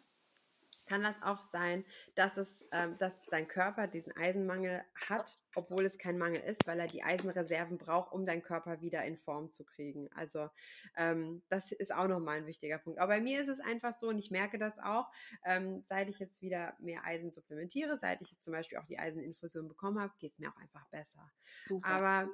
A: kann das auch sein, dass es, ähm, dass dein Körper diesen Eisenmangel hat, obwohl es kein Mangel ist, weil er die Eisenreserven braucht, um deinen Körper wieder in Form zu kriegen. Also ähm, das ist auch nochmal ein wichtiger Punkt. Aber bei mir ist es einfach so, und ich merke das auch, ähm, seit ich jetzt wieder mehr Eisen supplementiere, seit ich jetzt zum Beispiel auch die Eiseninfusion bekommen habe, geht es mir auch einfach besser. Super. Aber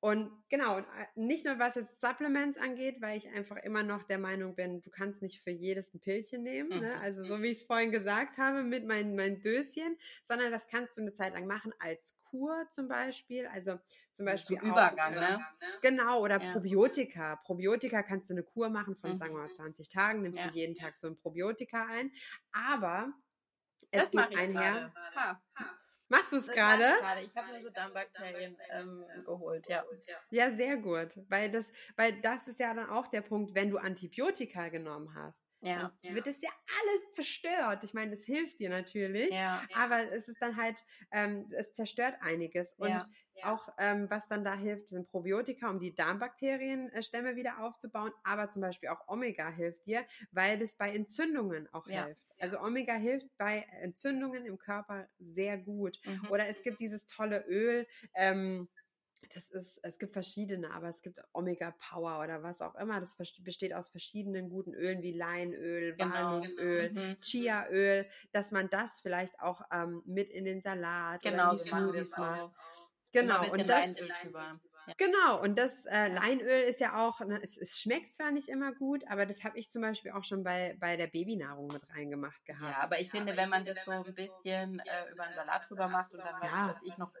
A: und genau, äh, nicht nur was jetzt Supplements angeht, weil ich einfach immer noch der Meinung bin, du kannst nicht für jedes ein Pillchen nehmen, ne? Mhm. also so wie ich es vorhin gesagt habe mit meinen mein Döschen, sondern das kannst du eine Zeit lang machen als Kur zum Beispiel, also zum Beispiel
B: zum Übergang, auch, ne?
A: Genau, oder ja. Probiotika. Probiotika kannst du eine Kur machen von, mhm. sagen wir mal, 20 Tagen, nimmst ja. du jeden Tag so ein Probiotika ein, aber es das geht einher. Ha. Ha. Machst du es gerade?
B: Ich habe mir so Darmbakterien ähm, geholt, ja.
A: Ja, sehr gut. Weil das, weil das ist ja dann auch der Punkt, wenn du Antibiotika genommen hast, ja, ja. wird es ja alles zerstört. Ich meine, das hilft dir natürlich, ja, aber es ist dann halt, ähm, es zerstört einiges. Und ja, auch, ähm, was dann da hilft, sind Probiotika, um die Darmbakterienstämme wieder aufzubauen, aber zum Beispiel auch Omega hilft dir, weil das bei Entzündungen auch hilft. Also Omega hilft bei Entzündungen im Körper sehr gut. Mhm. Oder es gibt dieses tolle Öl, ähm, das ist, es gibt verschiedene, aber es gibt Omega Power oder was auch immer. Das besteht aus verschiedenen guten Ölen wie Leinöl, genau, Walnussöl, genau. mhm. Chiaöl, dass man das vielleicht auch ähm, mit in den Salat
B: genau, oder in die Smoothies macht.
A: Genau, und das, Genau, und das äh, Leinöl ist ja auch, ne, es, es, schmeckt zwar nicht immer gut, aber das habe ich zum Beispiel auch schon bei, bei der Babynahrung mit reingemacht gehabt.
B: Ja, aber ich finde, wenn man das so ein bisschen äh, über einen Salat drüber macht und dann ja. weiß ich noch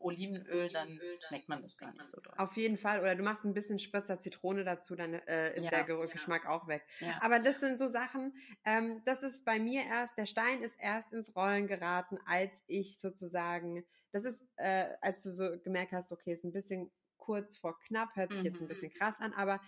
B: Olivenöl, dann schmeckt man das gar nicht so doll.
A: Auf jeden Fall. Oder du machst ein bisschen Spritzer Zitrone dazu, dann äh, ist ja, der Geschmack ja. auch weg. Aber das sind so Sachen, ähm, das ist bei mir erst, der Stein ist erst ins Rollen geraten, als ich sozusagen, das ist, äh, als du so gemerkt hast, okay, ist ein bisschen kurz vor knapp, hört sich mhm. jetzt ein mhm. bisschen krass an, aber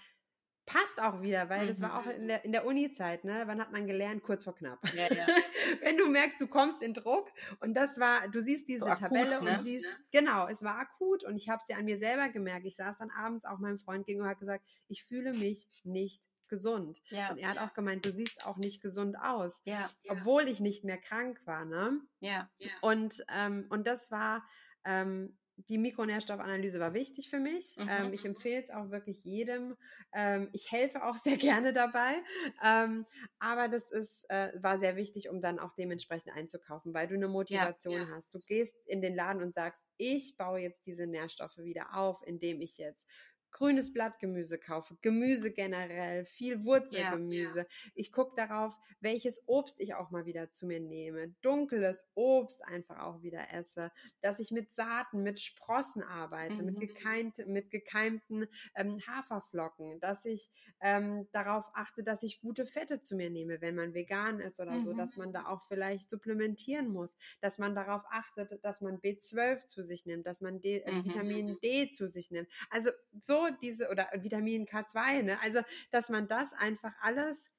A: passt auch wieder, weil mhm. das war auch in mhm. der, in der Uni-Zeit, ne? Wann hat man gelernt? Kurz vor knapp. Ja, ja. Wenn du merkst, du kommst in Druck und das war, du siehst diese so Tabelle akut, ne? und siehst, genau, es war akut und ich habe es ja an mir selber gemerkt. Ich saß dann abends auch meinem Freund gegenüber und habe gesagt, ich fühle mich nicht gesund. Ja, und er hat auch gemeint, du siehst auch nicht gesund aus. Ja, obwohl ich nicht mehr krank war, ne? Ja. Und, ähm, und das war, ähm, die Mikronährstoffanalyse war wichtig für mich. Mhm. Ähm, ich empfehle es auch wirklich jedem. Ähm, ich helfe auch sehr gerne dabei. Ähm, aber das ist, äh, war sehr wichtig, um dann auch dementsprechend einzukaufen, weil du eine Motivation ja, ja. hast. Du gehst in den Laden und sagst, ich baue jetzt diese Nährstoffe wieder auf, indem ich jetzt grünes Blattgemüse kaufe, Gemüse generell, viel Wurzelgemüse. Ja, ja. Ich gucke darauf, welches Obst ich auch mal wieder zu mir nehme, dunkles Obst einfach auch wieder esse, dass ich mit Saaten, mit Sprossen arbeite, mhm. mit, gekeimt, mit gekeimten ähm, Haferflocken, dass ich ähm, darauf achte, dass ich gute Fette zu mir nehme, wenn man vegan ist oder mhm. so, dass man da auch vielleicht supplementieren muss, dass man darauf achtet, dass man B12 zu sich nimmt, dass man D, äh, mhm. Vitamin D zu sich nimmt. Also so diese, oder Vitamin K2, ne? Also, dass man das einfach alles,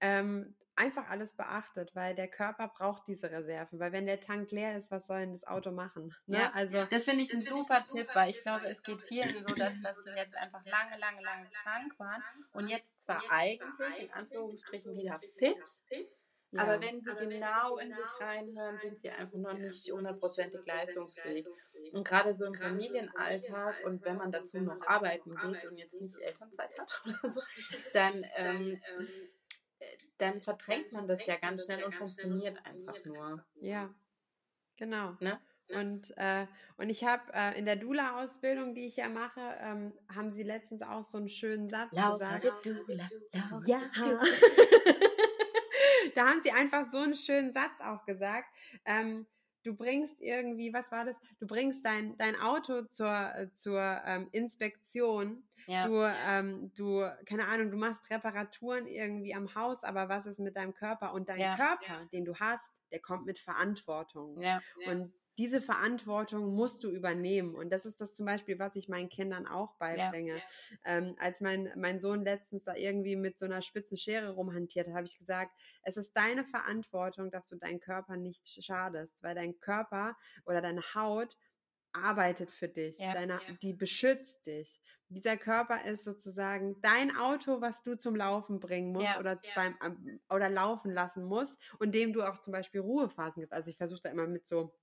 A: ähm, einfach alles beachtet, weil der Körper braucht diese Reserven, weil wenn der Tank leer ist, was soll denn das Auto machen?
B: Ne? Ja, also das finde ich ein super Tipp, weil ich glaube, es geht vielen so, dass, dass sie jetzt einfach lange, lange, lange krank waren und jetzt zwar eigentlich in Anführungsstrichen wieder fit, ja. Aber wenn sie genau in sich reinhören, sind sie einfach noch nicht hundertprozentig leistungsfähig. Und gerade so im Familienalltag und wenn man dazu noch arbeiten geht und jetzt nicht Elternzeit hat oder so, dann, ähm, dann verdrängt man das ja ganz schnell und funktioniert einfach nur.
A: Ja, genau. Ne? Und, äh, und ich habe äh, in der Dula-Ausbildung, die ich ja mache, ähm, haben sie letztens auch so einen schönen Satz Laura gesagt. Dula, Laura ja. Dula. da haben sie einfach so einen schönen Satz auch gesagt. Ähm, du bringst irgendwie, was war das? Du bringst dein, dein Auto zur, zur ähm, Inspektion. Ja. Du, ähm, du, keine Ahnung, du machst Reparaturen irgendwie am Haus, aber was ist mit deinem Körper? Und dein ja. Körper, den du hast, der kommt mit Verantwortung. Ja. Und diese Verantwortung musst du übernehmen. Und das ist das zum Beispiel, was ich meinen Kindern auch beibringe. Ja, Ähm, als mein, mein Sohn letztens da irgendwie mit so einer spitzen Schere rumhantiert, habe ich gesagt, es ist deine Verantwortung, dass du deinen Körper nicht schadest, weil dein Körper oder deine Haut arbeitet für dich,
B: Ja.
A: deine, die beschützt dich. Dieser Körper ist sozusagen dein Auto, was du zum Laufen bringen musst
B: Ja.
A: oder beim oder laufen lassen musst und dem du auch zum Beispiel Ruhephasen gibst. Also ich versuche da immer mit so.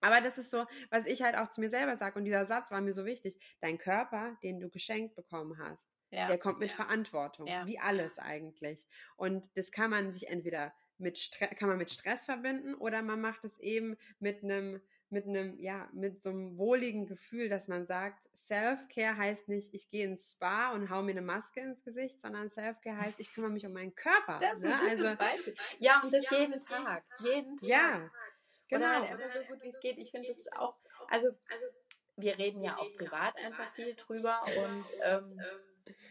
A: Aber das ist so, was ich halt auch zu mir selber sage und dieser Satz war mir so wichtig. Dein Körper, den du geschenkt bekommen hast,
B: Ja.
A: der kommt mit Verantwortung,
B: Ja.
A: wie alles eigentlich. Und das kann man sich entweder mit Stress, kann man mit Stress verbinden oder man macht es eben mit einem mit einem, ja, mit so einem wohligen Gefühl, dass man sagt, Self-Care heißt nicht, ich gehe ins Spa und hau mir eine Maske ins Gesicht, sondern Self-Care heißt, ich kümmere mich um meinen Körper.
B: Das ist
A: ne?
B: ein
A: Also,
B: Beispiel. Ja, und das jeden Tag. Jeden Tag.
A: ja,
B: Oder halt
A: genau.
B: einfach so gut wie es geht. Ich finde das auch, also wir reden ja auch privat einfach viel drüber und ähm,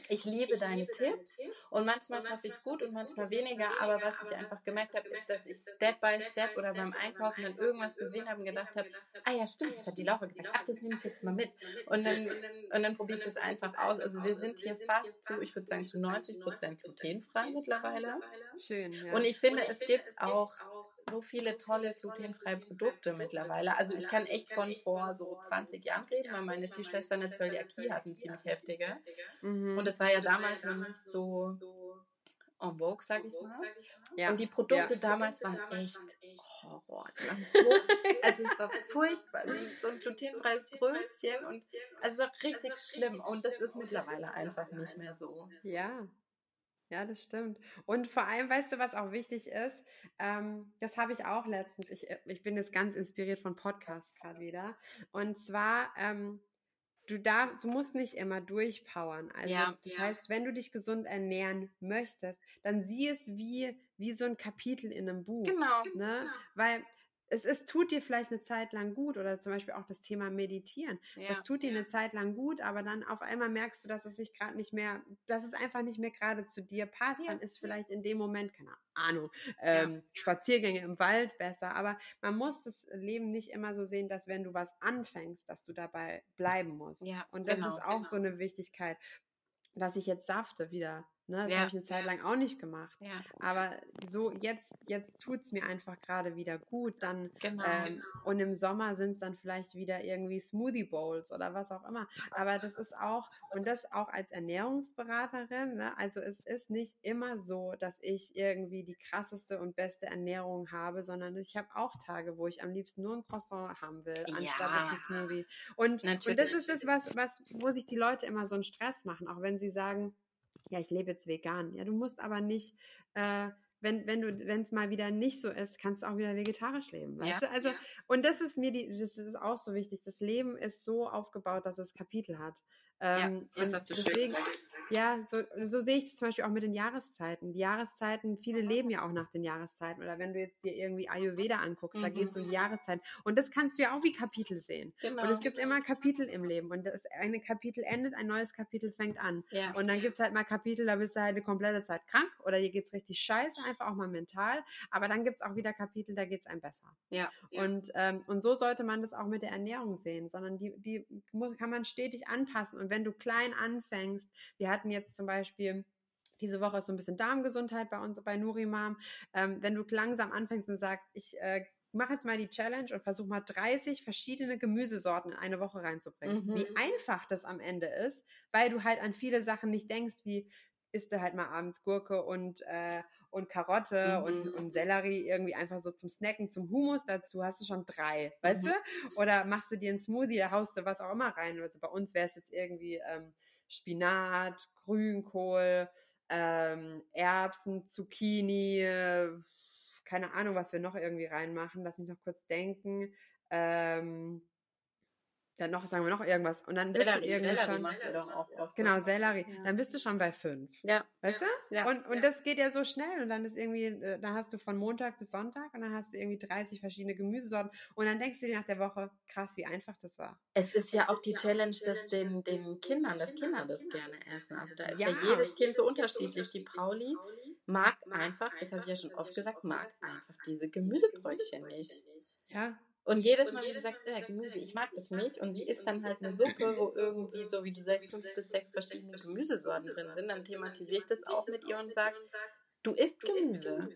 B: ich liebe deine Tipps und manchmal schaffe ich es gut und manchmal weniger, aber was ich einfach gemerkt habe, ist, dass ich Step by Step oder beim Einkaufen dann irgendwas gesehen habe und gedacht habe, ah ja, stimmt, das hat die Laura gesagt, ach, das nehme ich jetzt mal mit und dann, und dann probiere ich das einfach aus. Also wir sind hier fast zu, ich würde sagen, zu 90 Prozent glutenfrei mittlerweile.
A: Schön, ja.
B: Und ich finde, es gibt auch so viele tolle glutenfreie Produkte mittlerweile. Also ich kann echt von vor so 20 Jahren reden, weil meine Stiefschwester eine Zöliakie hatten, ziemlich heftige.
A: mhm.
B: Und es war ja damals noch nicht so en vogue, sag ich mal.
A: ja.
B: Und die Produkte
A: ja.
B: damals waren echt Horror. Also es war furchtbar. Also So ein glutenfreies Brötchen und also es war richtig schlimm. Und das ist mittlerweile einfach nicht mehr so.
A: Ja, ja, das stimmt. Und vor allem, weißt du, was auch wichtig ist? Ähm, das habe ich auch letztens. Ich, äh, ich bin jetzt ganz inspiriert von Podcasts gerade wieder. Und zwar, ähm, du darf, du musst nicht immer durchpowern. Also,
B: Ja,
A: das
B: ja.
A: heißt, wenn du dich gesund ernähren möchtest, dann sieh es wie, wie so ein Kapitel in einem Buch.
B: Genau.
A: Ne? Weil es ist, tut dir vielleicht eine Zeit lang gut oder zum Beispiel auch das Thema Meditieren.
B: Ja.
A: Das tut dir eine Zeit lang gut, aber dann auf einmal merkst du, dass es sich gerade nicht mehr, dass es einfach nicht mehr gerade zu dir passt.
B: Ja.
A: Dann ist vielleicht in dem Moment, keine Ahnung, ähm, Spaziergänge im Wald besser. Aber man muss das Leben nicht immer so sehen, dass wenn du was anfängst, dass du dabei bleiben musst.
B: Ja,
A: Und das
B: genau,
A: ist auch
B: genau.
A: so eine Wichtigkeit, dass ich jetzt safte wieder. Ne? Das
B: Ja,
A: habe ich eine Zeit lang auch nicht gemacht.
B: Ja,
A: Aber so jetzt, jetzt tut es mir einfach gerade wieder gut. Dann
B: genau.
A: ähm, und im Sommer sind es dann vielleicht wieder irgendwie Smoothie Bowls oder was auch immer. Aber das ist auch, und das auch als Ernährungsberaterin, ne? also es ist nicht immer so, dass ich irgendwie die krasseste und beste Ernährung habe, sondern ich habe auch Tage, wo ich am liebsten nur ein Croissant haben will, anstatt
B: Ja.
A: ein Smoothie. Und, und das ist das, was, was, wo sich die Leute immer so einen Stress machen, auch wenn sie sagen, ja, ich lebe jetzt vegan. Ja, du musst aber nicht, äh, wenn, wenn du, wenn es mal wieder nicht so ist, kannst du auch wieder vegetarisch leben. Weißt
B: Ja,
A: du? Also, und das ist mir die, das ist auch so wichtig. Das Leben ist so aufgebaut, dass es Kapitel hat. Ähm,
B: das
A: und
B: hast du schön
A: deswegen,
B: gesagt.
A: Ja, so, so sehe ich das zum Beispiel auch mit den Jahreszeiten. Die Jahreszeiten, viele leben ja auch nach den Jahreszeiten. Oder wenn du jetzt dir irgendwie Ayurveda anguckst, da
B: Mhm.
A: geht es um die Jahreszeiten. Und das kannst du ja auch wie Kapitel sehen.
B: Genau.
A: Und es gibt immer Kapitel im Leben. Und das eine Kapitel endet, ein neues Kapitel fängt an.
B: ja.
A: Und dann gibt es halt mal Kapitel, da bist du halt die komplette Zeit krank oder dir geht's richtig scheiße, einfach auch mal mental. Aber dann gibt es auch wieder Kapitel, da geht's einem besser.
B: ja.
A: Und, ähm, und so sollte man das auch mit der Ernährung sehen, sondern die, die muss, kann man stetig anpassen. Und wenn du klein anfängst, wir hatten jetzt zum Beispiel diese Woche ist so ein bisschen Darmgesundheit bei uns bei Nurimam. Ähm, wenn du langsam anfängst und sagst, ich äh, mache jetzt mal die Challenge und versuche mal 30 verschiedene Gemüsesorten in eine Woche reinzubringen.
B: Mhm.
A: Wie einfach das am Ende ist, weil du halt an viele Sachen nicht denkst, wie isst du halt mal abends Gurke und, äh, und Karotte
B: Mhm.
A: und, und Sellerie irgendwie einfach so zum Snacken, zum Hummus dazu, hast du schon drei, weißt
B: Mhm.
A: du? Oder machst du dir einen Smoothie, da haust du was auch immer rein. Also bei uns wäre es jetzt irgendwie ähm, Spinat, Grünkohl, ähm, Erbsen, Zucchini, keine Ahnung, was wir noch irgendwie reinmachen. Lass mich noch kurz denken. Ähm, dann noch, sagen wir noch irgendwas. Und dann bist du
B: Sellerie,
A: irgendwie
B: Sellerie
A: schon.
B: macht ihr doch auch oft.
A: Genau, Sellerie.
B: Ja.
A: Dann bist du schon bei fünf.
B: Ja.
A: Weißt du?
B: Ja.
A: Und, und das geht ja so schnell und dann ist irgendwie, äh, dann hast du von Montag bis Sonntag und dann hast du irgendwie 30 verschiedene Gemüsesorten und dann denkst du dir nach der Woche, krass, wie einfach das war.
B: Es ist ja auch die Challenge, dass den, den Kindern, dass Kinder das gerne essen. Also da ist ja,
A: Ja.
B: jedes Kind so unterschiedlich. Die Pauli mag einfach, das habe ich ja schon oft gesagt, mag einfach diese Gemüsebrötchen nicht.
A: Ja,
B: Und jedes Mal, wenn sie sagt, äh, Gemüse, ich mag das nicht, und sie isst dann halt eine Suppe, wo irgendwie, so wie du sagst, fünf bis sechs verschiedene Gemüsesorten drin sind, dann thematisiere ich das auch mit ihr und sage, du isst Gemüse.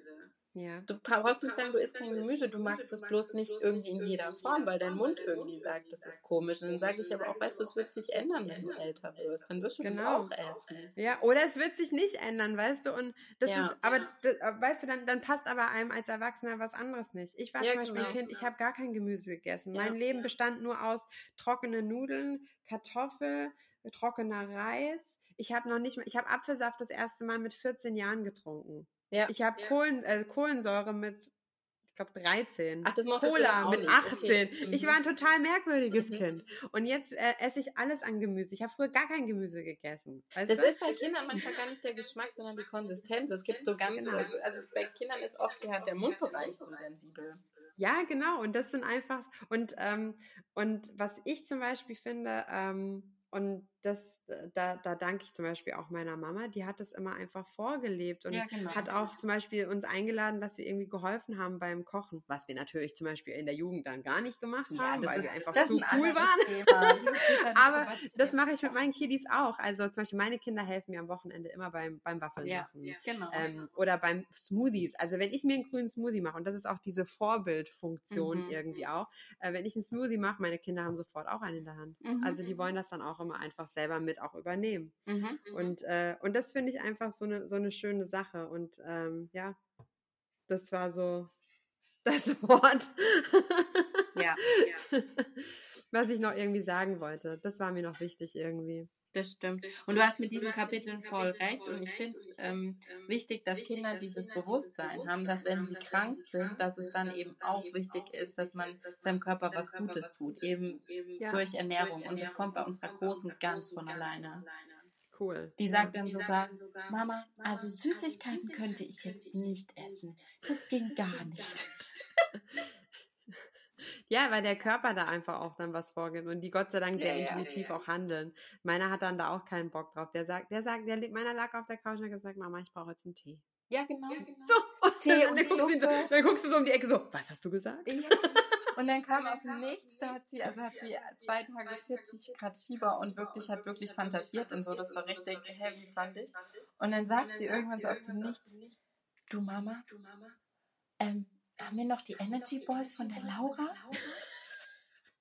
B: Ja. Du brauchst nicht sagen, du isst kein Gemüse, du magst es bloß nicht irgendwie in jeder Form, weil dein Mund irgendwie sagt, das ist komisch. Und dann sage ich aber auch, weißt du, es wird sich ändern, wenn du älter wirst. Dann wirst du genau. das auch essen.
A: Ja, oder es wird sich nicht ändern, weißt du? Und das ja. ist, aber das, weißt du, dann, dann passt aber einem als Erwachsener was anderes nicht. Ich war ja, zum Beispiel genau. ein Kind, ich habe gar kein Gemüse gegessen. Ja. Mein Leben bestand nur aus trockenen Nudeln, Kartoffel, trockener Reis. Ich habe noch nicht mal, ich habe Apfelsaft das erste Mal mit 14 Jahren getrunken. Ja. Ich habe ja. Kohlen, äh, Kohlensäure mit, ich glaube, 13. Ach, das Cola mit 18. Okay. Ich mhm. war ein total merkwürdiges mhm. Kind. Und jetzt äh, esse ich alles an Gemüse. Ich habe früher gar kein Gemüse gegessen.
B: das du? ist bei Kindern manchmal gar nicht der Geschmack, sondern die Konsistenz. Es gibt so ganz, genau. also bei Kindern ist oft der, der Mundbereich so sensibel.
A: Ja, genau. Und das sind einfach, und, ähm, und was ich zum Beispiel finde, ähm, und das, äh, da, da danke ich zum Beispiel auch meiner Mama, die hat das immer einfach vorgelebt und ja, genau. hat auch zum Beispiel uns eingeladen, dass wir irgendwie geholfen haben beim Kochen, was wir natürlich zum Beispiel in der Jugend dann gar nicht gemacht ja, haben, weil ist, wir einfach zu cool waren. Aber das mache ich mit meinen Kiddies auch. Also zum Beispiel meine Kinder helfen mir am Wochenende immer beim, beim Waffeln ja, machen. Ja, genau. Ähm, oder beim Smoothies. Also wenn ich mir einen grünen Smoothie mache, und das ist auch diese Vorbildfunktion mhm. irgendwie auch, äh, wenn ich einen Smoothie mache, meine Kinder haben sofort auch einen in der Hand. Mhm. Also die wollen das dann auch immer einfach selber mit auch übernehmen. Mhm, mhm, und, äh, und das finde ich einfach so eine, so eine schöne Sache. Und ähm, ja, das war so das Wort. ja, ja. Was ich noch irgendwie sagen wollte. Das war mir noch wichtig irgendwie.
B: Das stimmt. Und du hast mit diesen Kapiteln voll recht. Und ich finde es ähm, wichtig, dass Kinder dieses Bewusstsein haben, dass wenn sie krank sind, dass es dann eben auch wichtig ist, dass man seinem Körper was Gutes tut, eben ja. durch Ernährung. Und das kommt bei unserer Großen ganz von alleine. Cool. Die sagt dann sogar, Mama, also Süßigkeiten könnte ich jetzt nicht essen. Das ging gar nicht.
A: Ja, weil der Körper da einfach auch dann was vorgibt und die Gott sei Dank sehr ja, intuitiv ja, ja. auch handeln. Meiner hat dann da auch keinen Bock drauf. Der sagt, der sagt, der meiner lag auf der Couch und hat gesagt, Mama, ich brauche jetzt einen Tee. Ja, genau. genau. So, und Tee dann, und dann, guckst so, dann, guckst du so um die Ecke so, was hast du gesagt?
B: Und dann kam aus dem Nichts, da hat sie, also hat sie zwei Tage 40 Grad Fieber und wirklich hat wirklich fantasiert und so. Das war richtig heavy, fand ich. Und dann sagt sie irgendwann so aus dem Nichts, du Mama, ähm, haben wir noch die Energy Balls von der Laura?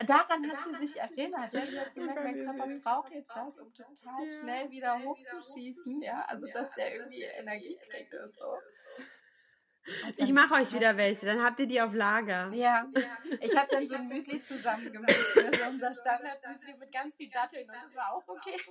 B: Daran hat sie sich erinnert. Ja, sie hat gemerkt, mein Körper braucht jetzt das, um total schnell wieder hochzuschießen. Ja, also dass der irgendwie Energie kriegt und so.
A: Also ich mache euch wieder welche, dann habt ihr die auf Lager.
B: Ja, ich habe dann so ein Müsli zusammengemischt, also unser Standard-Müsli mit ganz viel Datteln und das war auch okay.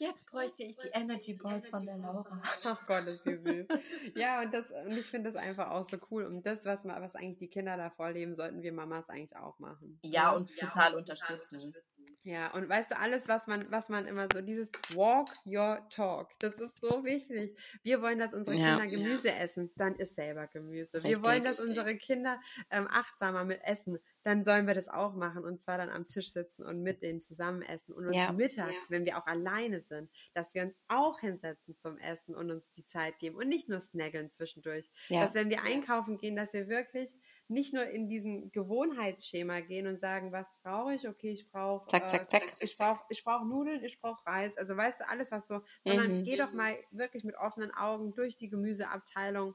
B: Jetzt bräuchte ich die Energy Balls von der Laura.
A: Ach Gott, ist die süß. Ja, und, das, und ich finde das einfach auch so cool. Und das, was, was eigentlich die Kinder da vorleben, sollten wir Mamas eigentlich auch machen.
B: Ja, und ja, total und unterstützen.
A: Ja, und weißt du, alles, was man, was man immer so, dieses Walk your talk, das ist so wichtig. Wir wollen, dass unsere Kinder ja. Gemüse ja. essen, dann isst selber Gemüse. Richtig, wir wollen, dass richtig. unsere Kinder ähm, achtsamer mit essen, dann sollen wir das auch machen und zwar dann am Tisch sitzen und mit denen zusammen essen und uns ja. mittags, ja. wenn wir auch alleine sind, dass wir uns auch hinsetzen zum Essen und uns die Zeit geben und nicht nur snaggeln zwischendurch. Ja. Dass wenn wir einkaufen gehen, dass wir wirklich nicht nur in diesen Gewohnheitsschema gehen und sagen, was brauche ich? Okay, ich brauche zack, zack, äh, zack. ich brauche ich brauche Nudeln, ich brauche Reis, also weißt du alles was so, sondern mhm. geh doch mal wirklich mit offenen Augen durch die Gemüseabteilung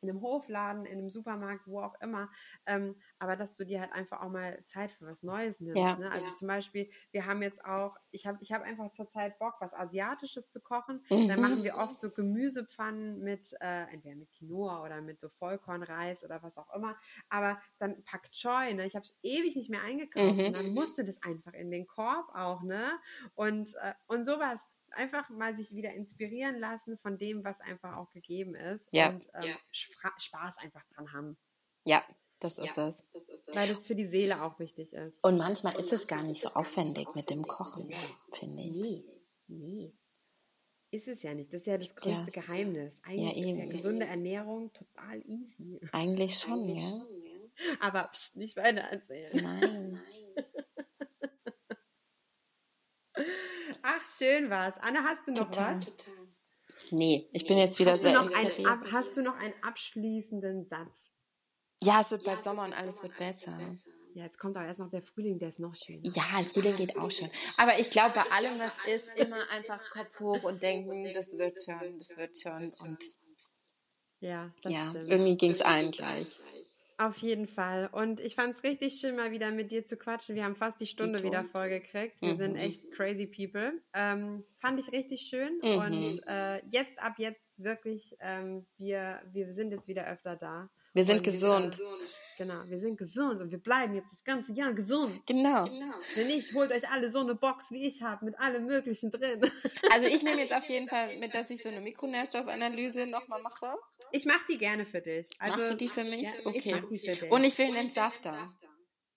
A: in einem Hofladen, in einem Supermarkt, wo auch immer, ähm, aber dass du dir halt einfach auch mal Zeit für was Neues nimmst. Ja, ne? Also ja. zum Beispiel, wir haben jetzt auch, ich habe ich hab einfach zurzeit Bock, was Asiatisches zu kochen. Mhm. Dann machen wir oft so Gemüsepfannen mit, äh, entweder mit Quinoa oder mit so Vollkornreis oder was auch immer. Aber dann Pak Choi, ne? ich habe es ewig nicht mehr eingekauft mhm. und dann musste das einfach in den Korb auch, ne? Und, äh, und sowas einfach mal sich wieder inspirieren lassen von dem, was einfach auch gegeben ist. Ja. Und ähm, ja. Spaß einfach dran haben.
B: Ja, das ist, ja, es.
A: das ist es. Weil das für die Seele auch wichtig ist.
B: Und manchmal ist es gar nicht so aufwendig mit dem Kochen, finde ich.
A: Nee, nee. Ist es ja nicht. Das ist ja das größte ja. Geheimnis. Eigentlich ja, ist ja gesunde Ernährung total easy.
B: Eigentlich schon, Eigentlich ja. Schon, ja.
A: Aber pst, nicht weiter erzählen. Nein. Nein. Ach, schön war's. Anna, hast du noch Total. was?
B: Nee, ich bin jetzt wieder hast sehr
A: du ein, Hast du noch einen abschließenden Satz?
B: Ja, es wird bald Sommer und alles wird besser.
A: Ja, jetzt kommt auch erst noch der Frühling, der ist noch schön.
B: Ja, der Frühling geht auch schon. Aber ich glaube, bei allem, was ist, immer einfach Kopf hoch und denken, das wird schon, das wird schon. Und
A: Ja, das
B: ja,
A: stimmt.
B: irgendwie ging es allen gleich.
A: Auf jeden Fall. Und ich fand es richtig schön, mal wieder mit dir zu quatschen. Wir haben fast die Stunde
B: Dito.
A: wieder vollgekriegt. Wir
B: Mhm.
A: sind echt crazy people. Ähm, fand ich richtig schön.
B: Mhm.
A: Und äh, jetzt ab jetzt wirklich, ähm, wir, wir sind jetzt wieder öfter da.
B: Wir sind
A: Und,
B: gesund.
A: Genau, wir sind gesund und wir bleiben jetzt das ganze Jahr gesund.
B: Genau.
A: Wenn nicht, holt euch alle so eine Box, wie ich habe, mit allem Möglichen drin.
B: Also ich nehme jetzt auf jeden Fall mit, dass ich so eine Mikronährstoffanalyse nochmal mache.
A: Ich mache die gerne für dich. Also,
B: Machst du die für mich?
A: Ja,
B: okay.
A: Ich mach die für dich.
B: Und ich will einen Entsafter.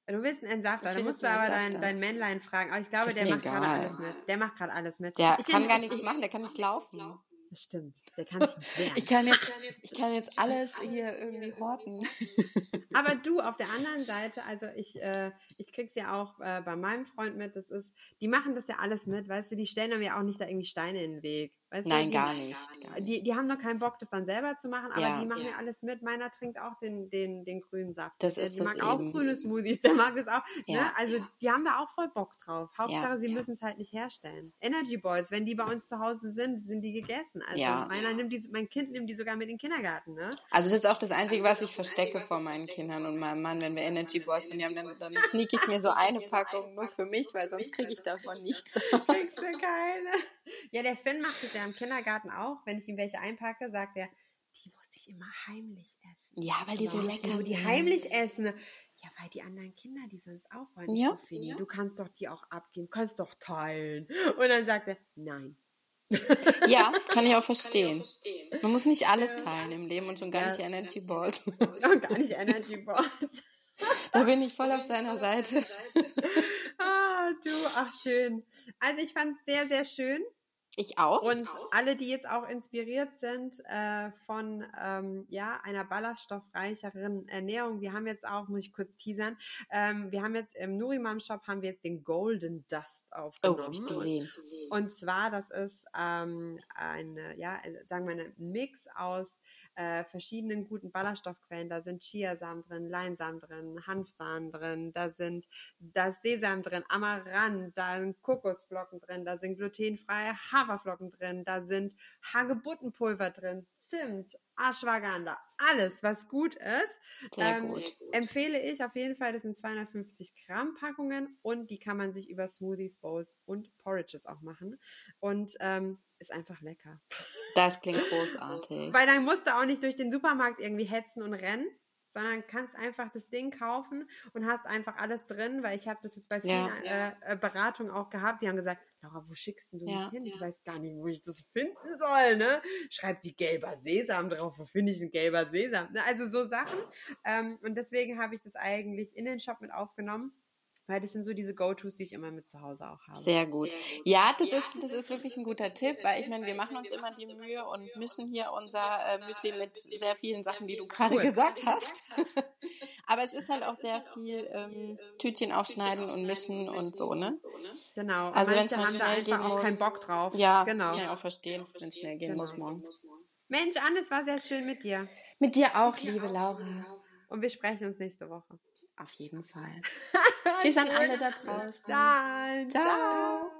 A: Du willst einen Entsafter, dann musst du aber dein, dein Männlein fragen. Aber ich glaube, der macht gerade alles mit. Der macht gerade alles mit.
B: Der
A: ich
B: kann gar nichts machen, der kann nicht laufen.
A: Das stimmt. Der kann sich nicht wehren.
B: Ich kann jetzt, ich kann jetzt alles hier irgendwie horten.
A: Aber du, auf der anderen Seite, also ich, äh, ich krieg's ja auch äh, bei meinem Freund mit, das ist, die machen das ja alles mit, weißt du, die stellen dann ja auch nicht da irgendwie Steine in den Weg. Weißt
B: Nein,
A: du, die,
B: gar nicht. Gar
A: Die,
B: nicht.
A: die haben noch keinen Bock, das dann selber zu machen, aber
B: Ja.
A: die machen ja. alles mit. Meiner trinkt auch den, den, den grünen Saft.
B: Das
A: der,
B: ist
A: die
B: das
A: mag auch
B: eben.
A: grüne Smoothies, der mag das auch.
B: Ja.
A: Ne? Also die haben da auch voll Bock drauf. Hauptsache,
B: Ja.
A: sie müssen es halt nicht herstellen. Energy Boys, wenn die bei uns zu Hause sind, sind die gegessen. Also
B: Ja.
A: meiner nimmt die, mein Kind nimmt die sogar mit in den Kindergarten, ne?
B: Also das ist auch das Einzige, was ich verstecke vor meinen Kindern und meinem Mann, wenn wir Energy Boys von die haben, dann, dann sneak ich mir so eine Packung nur für mich, weil sonst kriege ich davon nichts.
A: Kriegst du keine. Ja, der Finn macht es ja im Kindergarten auch. Wenn ich ihm welche einpacke, sagt er, die muss ich immer heimlich essen.
B: Ja, weil die so
A: Warum
B: lecker
A: du die
B: sind.
A: heimlich essen. Ja, weil die anderen Kinder, die sonst auch wollen.
B: Ja.
A: So Fini, Du kannst doch die auch abgeben, kannst doch teilen. Und dann sagt er, nein.
B: Ja, kann ich auch verstehen. Man muss nicht alles teilen im Leben und schon gar
A: Ja.
B: nicht Energy Balls.
A: Und gar nicht Energy Balls.
B: Da bin ich voll auf seiner Seite.
A: Ah, du, ach schön. Also ich fand es sehr, sehr schön.
B: Ich auch.
A: Und alle, die jetzt auch inspiriert sind äh, von ähm, ja, einer ballaststoffreicheren Ernährung, wir haben jetzt auch, muss ich kurz teasern, ähm, wir haben jetzt im Nurimam Shop haben wir jetzt den Golden Dust
B: Oh,
A: aufgenommen.
B: hab ich gesehen.
A: Und zwar, das ist ähm, eine, ja, sagen wir, ein Mix aus äh, verschiedenen guten Ballaststoffquellen. Da sind Chiasamen drin, Leinsamen drin, Hanfsamen drin, da sind da ist Sesam drin, Amaranth, da sind Kokosflocken drin, da sind glutenfreie Haferflocken drin, da sind Hagebuttenpulver drin, Zimt, Ashwagandha, alles, was gut ist.
B: Sehr
A: Ähm,
B: gut.
A: Empfehle ich auf jeden Fall, das sind 250 Gramm Packungen und die kann man sich über Smoothies, Bowls und Porridges auch machen. Und ähm, ist einfach lecker.
B: Das klingt großartig.
A: Weil dann musst du auch nicht durch den Supermarkt irgendwie hetzen und rennen, sondern kannst einfach das Ding kaufen und hast einfach alles drin, weil ich habe das jetzt bei vielen
B: Ja.
A: äh, äh, Beratungen auch gehabt, die haben gesagt, Laura, wo schickst du
B: Ja.
A: mich hin? Ich weiß gar nicht, wo ich das finden soll, ne? Schreib die gelber Sesam drauf, wo finde ich einen gelber Sesam? Ne? Also so Sachen. Ähm, und deswegen habe ich das eigentlich in den Shop mit aufgenommen, weil das sind so diese Go-Tos, die ich immer mit zu Hause auch habe.
B: Sehr gut. Ja, das ist, das ist wirklich ein guter Tipp, weil ich meine, wir machen uns immer die Mühe und mischen hier unser äh, Müsli mit sehr vielen Sachen, die du gerade
A: Cool.
B: gesagt hast. Aber es ist halt auch sehr viel ähm, Tütchen aufschneiden und mischen und so, ne?
A: Genau. Und
B: Also
A: manche
B: wenn's mal
A: haben da
B: schnell
A: einfach
B: gehen
A: auch
B: muss.
A: keinen Bock drauf.
B: Ja,
A: genau.
B: kann ich auch verstehen, wenn es schnell gehen
A: Genau.
B: muss morgens.
A: Mensch, Anne, es war sehr schön mit dir.
B: Mit dir auch, liebe Laura.
A: Und wir sprechen uns nächste Woche.
B: Auf jeden Fall. Tschüss an alle da draußen.
A: Dann.
B: Ciao.